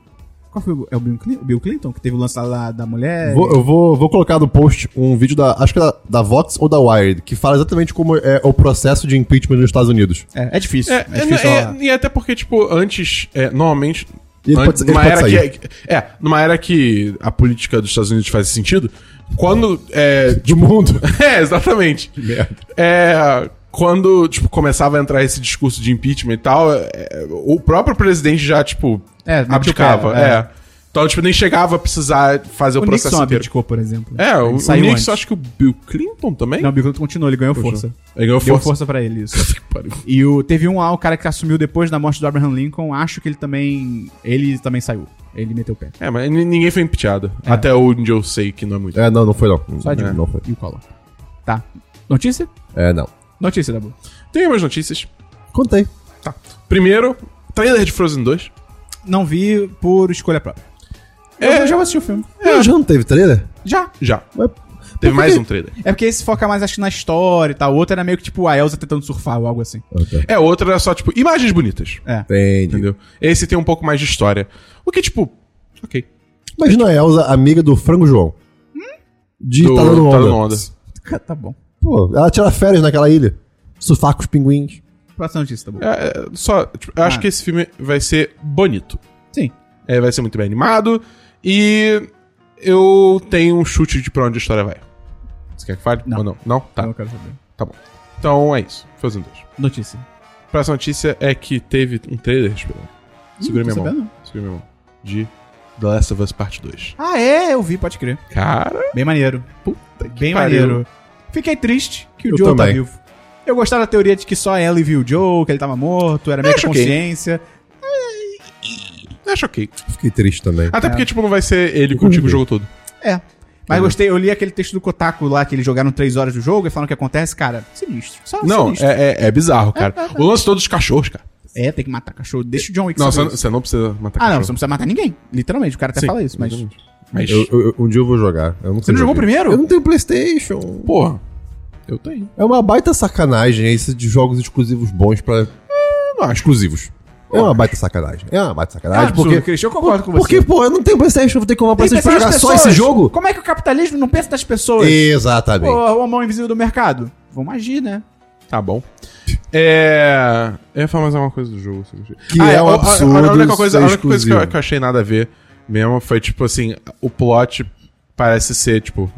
Qual foi o. É o Bill Clinton, Bill Clinton que teve o lance lá da mulher? Vou- eu vou, vou colocar no post um vídeo da. Acho que é da, da Vox ou da Wired, que fala exatamente como é o processo de impeachment nos Estados Unidos. É, é difícil. É, É, é, difícil é, falar. e até porque, tipo, antes, é, normalmente. E ele an- pode ser- ele numa pode era sair. que, é, numa era que a política dos Estados Unidos faz sentido, quando. É, De mundo. é, exatamente. merda. É. Quando, tipo, começava a entrar esse discurso de impeachment e tal, é, o próprio presidente já, tipo, É, abdicava. pé, é. é. Então, tipo, nem chegava a precisar fazer o, O processo Nixon inteiro. abdicou, por exemplo. É, o, Ele o Nixon, antes. acho que o Bill Clinton também? Não, o Bill Clinton continuou, ele ganhou força. Ele ganhou Deu força. força pra ele, isso. E o, teve um lá, o cara que assumiu depois da morte do Abraham Lincoln, acho que ele também. Ele também saiu. Ele meteu o pé. É, mas ni- ninguém foi impeachado. É. Até onde eu sei que não é muito. É, não, não foi não. Só de é, não foi. E o Collor. Tá. Notícia? É, não. Notícia, Dabu. Tem umas notícias. Contei. Tá. Primeiro, trailer de Frozen 2. Não vi por escolha própria. É. Eu já assisti o filme. É, já não teve trailer? Já. Já. Mas- Teve por mais um trailer. É porque esse foca mais, acho que na história e tal. O outro era meio que tipo a Elsa tentando surfar ou algo assim. Tá. É, outro era só, tipo, imagens bonitas. É. Entendi. Entendeu? Esse tem um pouco mais de história. O que, tipo, ok. Imagina a Elsa, amiga do Frango João. De Do- Tá Dando Tá Onda. Dando Onda. Tá bom. Pô, ela tira férias naquela ilha. Surfar com os pinguins. Próxima notícia, tá bom. É, é, só, tipo, eu acho Ah. que esse filme vai ser bonito. Sim. É, vai ser muito bem animado. E eu tenho um chute de pra onde a história vai. Você quer que fale? Não. Ou não? Não? Tá, não quero saber. tá bom. Então é isso. Frozen 2. Notícia. Próxima notícia é que teve um trailer, esperando. Segura minha tô mão. sabendo. Segura minha mão. De The Last of Us Parte 2. Ah, é? Eu vi, pode crer. Cara, Bem maneiro. puta que Bem pariu. maneiro. Fiquei triste que o Eu Joe tá também. vivo. Eu gostava da teoria de que só ela viu o Joe, que ele tava morto, era meio ok. consciência. Acho ok. Fiquei triste também. Até É. porque, tipo, não vai ser ele contigo o jogo todo. É. Mas gostei, eu li aquele texto do Kotaku lá, que eles jogaram três horas do jogo e falaram o que acontece, cara, sinistro. Só Não, sinistro. é, é, é bizarro, cara. é, é. O lance todo dos cachorros, cara. É, tem que matar cachorro. Deixa o John Wick Não, você, não precisa matar Ah, não, cachorro. você não precisa matar ninguém. Literalmente, o cara até Sim, fala isso, mas. Mas, Eu- eu- um dia eu vou jogar. Eu nunca Você não jogou primeiro? Eu não tenho Playstation. porra, eu tenho. É uma baita sacanagem esse de jogos exclusivos bons pra... Não, exclusivos. É uma baita sacanagem. É uma baita É sacanagem. absurdo, porque, Christian, eu concordo com você. porque, pô, eu não tenho Playstation, eu vou ter que comprar Playstation pra jogar só esse jogo? Como é que o capitalismo não pensa nas pessoas? Exatamente. Pô, a mão invisível do mercado. Vamos agir, né? Tá bom. É. Eu ia falar mais alguma coisa do jogo. Que é um a- a- absurdo A, única coisa, a ser única coisa que eu, que eu achei nada a ver mesmo foi, tipo assim, o plot parece ser, tipo,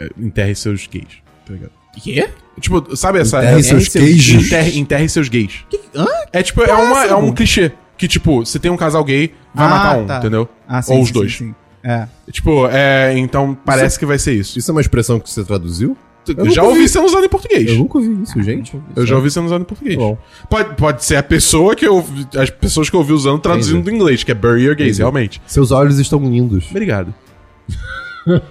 é, enterre seus gays. Tá ligado? Quê? Tipo, sabe essa. Enterre é- seus queijos. Enterre, enterre seus gays. Hã? É tipo, é, Porra, uma, é um clichê. Que, tipo, se tem um casal gay, vai Ah, matar um, tá. entendeu? Ah, sim, Ou os sim, dois. sim, sim. É. Tipo, é. Então parece que vai ser isso. Isso é uma expressão que você traduziu? Eu eu já ouvi vi. sendo usado em português. Eu nunca ouvi isso, gente. Eu já ouvi sendo usado em português. Bom. Pode, pode ser a pessoa que eu ouvi- as pessoas que eu ouvi usando traduzindo do inglês, que é bury your gays, Entendi. realmente. Seus olhos estão lindos. Obrigado.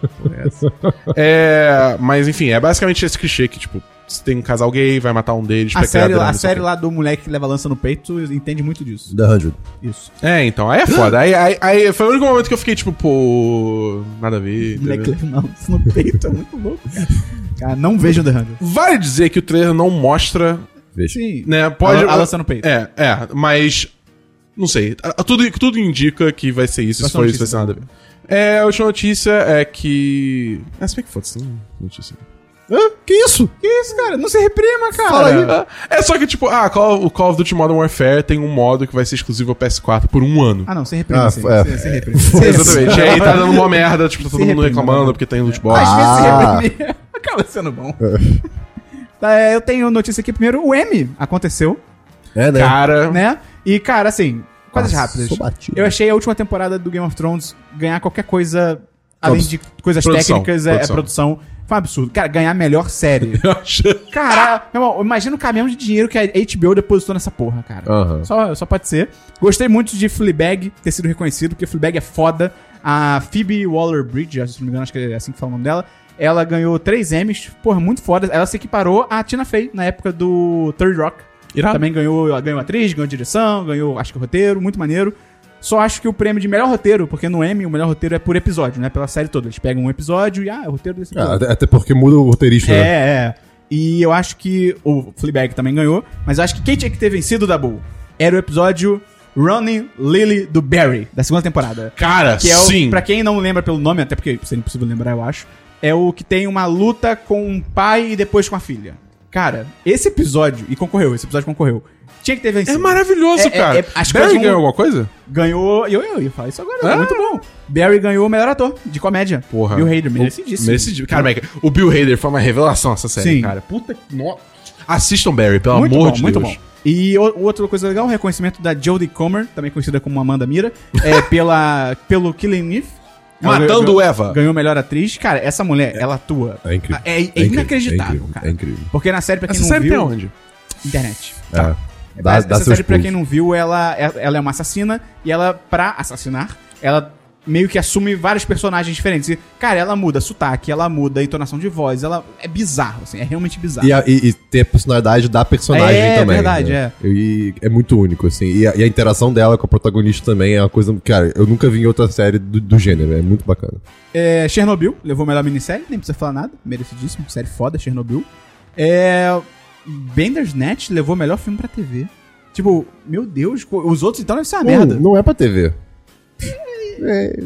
é, mas enfim, é basicamente esse clichê que, tipo, se tem um casal gay, vai matar um deles A série, a série lá do moleque que leva lança no peito entende muito disso. The Hundred. Isso. É, então, aí é foda. aí, aí, aí foi o único momento que eu fiquei, tipo, pô, nada a ver. O moleque leva lança no peito é muito louco, cara. Cara, não vejam The Hundred. Vale dizer que o trailer não mostra, Veja. Sim. né, pode... A, a lança no peito. É, é, mas. Não sei. Tudo, tudo indica que vai ser isso. Se for isso, vai ser nada a ver. É, a última notícia é que. Ah, se bem que foda-se, não é notícia. Hã? Que isso? Que isso, cara? Não se reprima, cara. Fala aí. É só que, tipo, ah, Call- o Call of Duty Modern Warfare tem um modo que vai ser exclusivo ao PS4 por um ano. Ah, não, se reprima, Ah, sim. é. Se, se reprima. Exatamente. E aí tá dando uma merda, tipo, tá todo Se mundo reprima, reclamando né? porque tem loot box. Às Ah. vezes se acaba sendo bom. Tá, é, eu tenho notícia aqui primeiro. O M aconteceu, É, né? Cara, né? E, cara, assim, coisas rápidas. Eu achei a última temporada do Game of Thrones ganhar qualquer coisa, além de coisas produção, técnicas, é, produção. é produção. Foi um absurdo. Cara, ganhar a melhor série. eu acho. Cara, meu irmão, imagina o caminhão de dinheiro que a HBO depositou nessa porra, cara. Só, só pode ser. Gostei muito de Fleabag ter sido reconhecido, porque Fleabag é foda. A Phoebe Waller-Bridge, se não me engano, acho que é assim que fala o nome dela. Ela ganhou três Emmys, porra, muito foda. Ela se equiparou a Tina Fey na época do Third Rock. Irado. Também ganhou, ganhou atriz, ganhou direção, ganhou, acho que roteiro, muito maneiro. Só acho que o prêmio de melhor roteiro, porque no Emmy o melhor roteiro é por episódio, né? Pela série toda. Eles pegam um episódio e, ah, é o roteiro desse Ah, episódio. até, até porque muda o roteirista, É, né? é. E eu acho que o Fleabag também ganhou, mas eu acho que quem tinha que ter vencido o Dabu era o episódio Running Lily do Barry, da segunda temporada. Cara, Que é o, sim. pra quem não lembra pelo nome, até porque seria impossível lembrar, eu acho, é o que tem uma luta com um pai e depois com a filha. Cara, esse episódio, e concorreu, esse episódio concorreu, tinha que ter vencido. É maravilhoso, É, é, cara. é, acho que Barry um- ganhou alguma coisa? Ganhou, eu, eu ia falar isso agora, é muito bom. Barry ganhou o melhor ator de comédia. Porra. Bill Hader, merecidíssimo. Merecidíssimo. Cara, Mike, o Bill Hader foi uma revelação essa série, Sim. cara. Puta que... no- Assistam Barry, pelo muito amor bom, de muito Deus. bom. E o- outra coisa legal, o reconhecimento da Jodie Comer, também conhecida como Amanda Mira, é pela, pelo Killing Eve. Matando ganhou- Eva. Ganhou melhor atriz. Cara, essa mulher, ela atua. É incrível. É, é incrível, inacreditável, é incrível, cara. É incrível. Porque na série, pra quem Essa não série viu... tem onde? Internet. É. Dá, essa dá essa seus série, pra quem não viu, ela, ela é uma assassina e ela, pra assassinar, ela meio que assume vários personagens diferentes. E, cara, ela muda sotaque, ela muda entonação de voz, ela é bizarro, assim, é realmente bizarro. E, a- e- e tem a personalidade da personagem É, também. verdade, né? E é muito único, assim. E a, e a interação dela com a protagonista também é uma coisa. Cara, eu nunca vi em outra série do, do gênero. É muito bacana. É, Chernobyl, levou a melhor minissérie, nem precisa falar nada, merecidíssimo, série foda, Chernobyl. É, Bandersnatch levou o melhor filme pra TV. Tipo, meu Deus, os outros então devem ser uma merda. Não, é pra TV.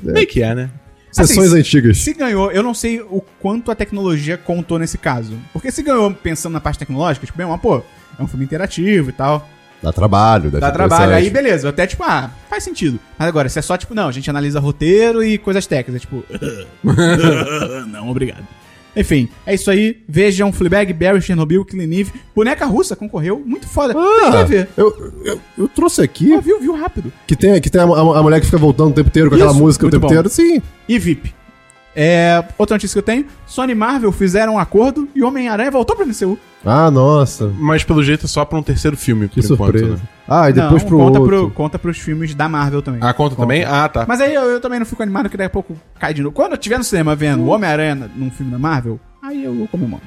Meio que é, né? Sessões Assim, antigas. Se ganhou, eu não sei o quanto a tecnologia contou nesse caso. Porque se ganhou pensando na parte tecnológica, tipo, bem, mas, pô, é um filme interativo e tal. Dá trabalho, Dá trabalho. Aí, beleza, até tipo, ah, faz sentido. Mas agora, se é só tipo, não, a gente analisa roteiro e coisas técnicas, é tipo. não, obrigado. Enfim, é isso aí. Vejam Fleabag, Barry, Chernobyl, Killing. Boneca russa concorreu, muito foda. Tem que Ah, ver. eu, eu, eu trouxe aqui Ah, viu, viu rápido. que tem, que tem a, a- a mulher que fica voltando o tempo inteiro com aquela Isso, música o tempo bom. inteiro. Sim. E VIP. É, outra notícia que eu tenho: Sony e Marvel fizeram um acordo e Homem-Aranha voltou pra MCU. Ah, nossa. Mas pelo jeito é só pra um terceiro filme, Que por enquanto, surpresa. né? Ah, e depois Não, pro conta, outro. pro, conta pros filmes da Marvel também. Ah, conta, também? Ah, tá. Mas aí eu, eu também não fico animado que daqui a pouco cai de novo. Quando eu estiver no cinema vendo o Homem-Aranha num filme da Marvel, aí eu comemoro.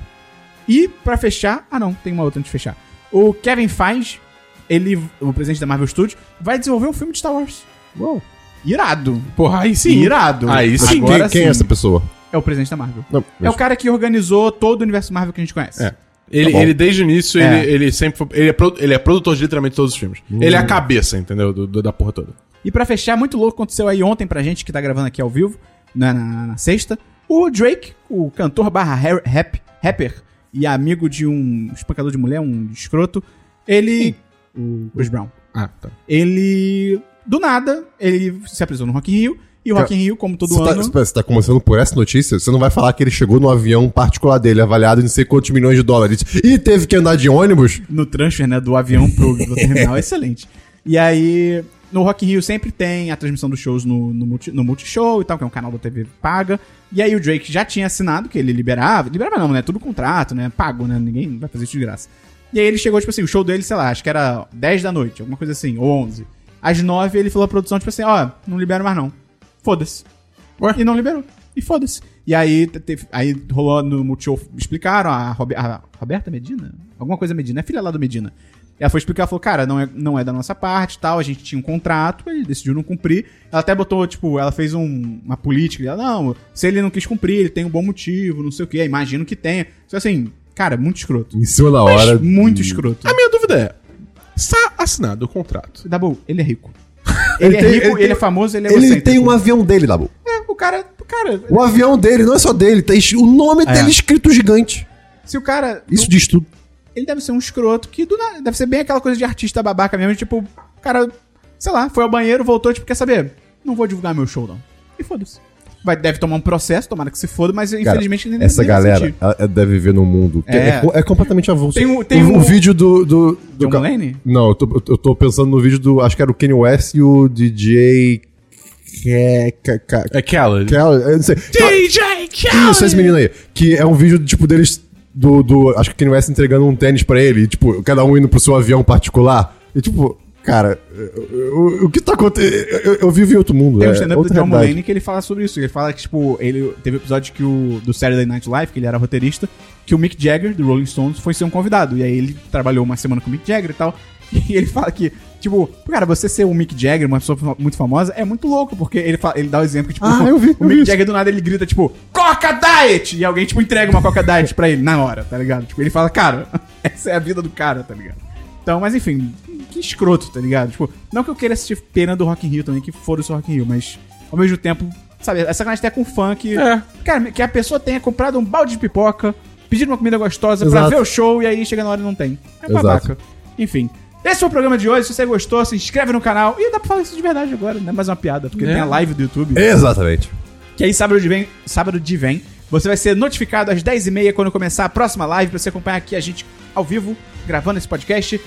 E pra fechar, ah não, tem uma outra antes de fechar. O Kevin Feige, ele, o presidente da Marvel Studios, vai desenvolver um filme de Star Wars. Uau. Irado. Porra, aí sim. Irado. Aí sim. Agora Quem, quem é sim. essa pessoa? É o presidente da Marvel. Não, É o cara que organizou todo o universo Marvel que a gente conhece. É. Ele, Tá ele desde o início, É. ele, ele sempre foi, ele, é pro- ele é produtor de literalmente todos os filmes. Ele é a cabeça, entendeu? Do, do- da porra toda. E pra fechar, muito louco aconteceu aí ontem pra gente que tá gravando aqui ao vivo, na, na- na sexta. O Drake, o cantor barra rap, rapper e amigo de um espancador de mulher, um escroto, ele. O Chris Brown. Ah, tá. Ele. Do nada, ele se apresentou no Rock in Rio. E o Rock in Rio, como todo Você tá, ano. espera, você tá começando por essa notícia? Você não vai falar que ele chegou no avião particular dele, avaliado em não sei quantos milhões de dólares, e teve que andar de ônibus? no transfer, né, do avião pro, pro terminal, excelente. E aí, no Rock in Rio sempre tem a transmissão dos shows no, no, multi, no Multishow e tal, que é um canal da TV paga. E aí o Drake já tinha assinado, que ele liberava, liberava não, né, tudo contrato, né, pago, né, ninguém vai fazer isso de graça. E aí ele chegou, tipo assim, o show dele, sei lá, acho que era 10 da noite, alguma coisa assim, ou 11. Às 9 ele falou à produção, tipo assim, ó, não libero mais não. Foda-se. E não liberou. E foda-se. E aí, te- teve- aí rolou no Multishow, explicaram, a, Robe- a Roberta Medina? Alguma coisa Medina, é filha lá do Medina. Ela foi explicar, falou, cara, não é, não é da nossa parte tal, a gente tinha um contrato, ele decidiu não cumprir. Ela até botou, tipo, ela fez um- uma política, ela, não, se ele não quis cumprir, ele tem um bom motivo, não sei o quê, imagino que tenha. Só assim, cara, muito escroto. Em cima da hora. Muito escroto. A minha dúvida é: está assinado o contrato? Dabu, ele é rico. Ele, Ele é tem- rico, ele ele, tem- é famoso, ele é Ele tem um avião dele, Dabu. É, o cara, o cara... O avião dele, não é só dele, tem o nome É. dele escrito gigante. Se o cara. Isso diz tudo. Ele deve ser um escroto que do nada. Deve ser bem aquela coisa de artista babaca mesmo. Tipo, o cara, sei lá, foi ao banheiro, voltou, tipo, quer saber? Não vou divulgar meu show, não. E foda-se. Vai, deve tomar um processo, tomara que se foda, mas Cara, infelizmente nem essa nem galera deve viver num mundo que é, É. co- é completamente avulso. Tem um- tem um- o vídeo do. do, do John ca-? Não, eu tô, eu tô pensando no vídeo do. Acho que era o Kanye West e o DJ. Que, que, que, É Khaled. que, eu não sei. DJ Khaled! Isso, esse menino aí. Que é um vídeo, tipo, deles. Do, do. Acho que o Kanye West entregando um tênis pra ele. E, tipo, cada um indo pro seu avião particular. E, tipo, cara, o, o que tá acontecendo? Eu, eu vivo em outro mundo. Tem um é stand-up do outra John. Mulaney que ele fala sobre isso. Ele fala que, tipo, ele teve um episódio que o, do Saturday Night Live, que ele era roteirista, que o Mick Jagger, do Rolling Stones, foi ser um convidado. E aí ele trabalhou uma semana com o Mick Jagger e tal. E ele fala que, tipo, cara, você ser o Mick Jagger, uma pessoa muito famosa, é muito louco, porque ele, fala- ele dá o exemplo que, tipo, Ah, eu vi, o eu vi Mick isso. Jagger do nada ele grita, tipo, Coca Diet! E alguém, tipo, entrega uma Coca Diet pra ele na hora, tá ligado? Tipo, ele fala, cara, essa é a vida do cara, tá ligado? Então, mas enfim, que escroto, tá ligado? Tipo, não que eu queira assistir pena do Rock in Rio também, que foda-se o Rock in Rio, mas ao mesmo tempo, sabe, essa sacanagem até com fã que, É. cara, que a pessoa tenha comprado um balde de pipoca, pedido uma comida gostosa pra Exato. ver o show e aí chega na hora e não tem. É um Exato. babaca. Enfim. Esse foi o programa de hoje. Se você gostou, se inscreve no canal. E dá pra falar isso de verdade agora, não é mais uma piada, porque É. tem a live do YouTube. Exatamente. Que aí sábado de vem, sábado de vem, você vai ser notificado às 10h30 quando começar a próxima live pra você acompanhar aqui a gente ao vivo, gravando esse podcast.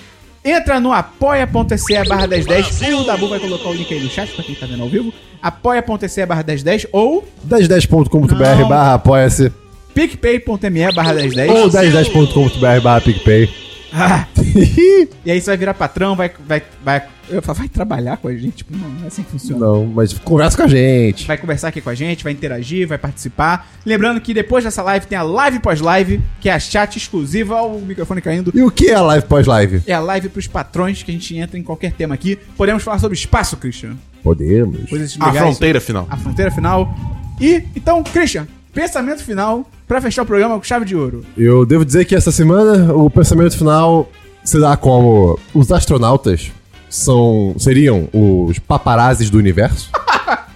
Entra no apoia.se barra 1010. O Dabu vai colocar o link aí no chat pra quem tá vendo ao vivo. Apoia.se barra 1010 ou 1010.com.br Não. barra apoia-se picpay.me barra 1010. ou 1010.com.br barra PicPay. Ah. e aí você vai virar patrão, vai, vai, vai, eu falar, vai trabalhar com a gente. Tipo, não, não é assim que funciona. Não, mas conversa com a gente. vai conversar aqui com a gente, vai interagir, vai participar. Lembrando que depois dessa live tem a live pós-live, que é a chat exclusiva, ó, o microfone caindo. E o que é a live pós-live? É a live pros patrões que a gente entra em qualquer tema aqui. Podemos falar sobre espaço, Christian. Podemos. Coisas A legais. fronteira final. A fronteira final. E, então, Christian, pensamento final pra fechar o programa com chave de ouro. Eu devo dizer que essa semana o pensamento final se dá como os astronautas são seriam os paparazzis do universo.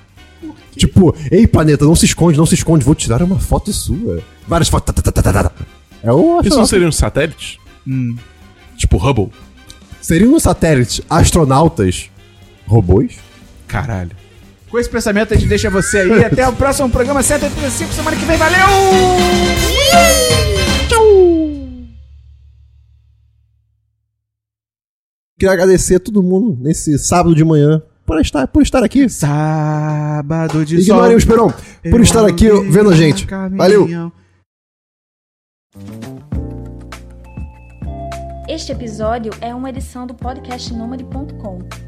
tipo, ei planeta, não se esconde, não se esconde, vou tirar uma foto sua. Várias fotos. É o Isso não seriam satélites? Hum. Tipo Hubble? Seriam os satélites astronautas robôs? Caralho. Com esse pensamento, a gente deixa você aí. Até o próximo programa 185, semana que vem. Valeu! Queria agradecer a todo mundo nesse sábado de manhã por estar, por estar aqui. Sábado de Ignorem o. Esperão por estar aqui vendo a gente. Valeu! Este episódio é uma edição do podcast Nômade.com.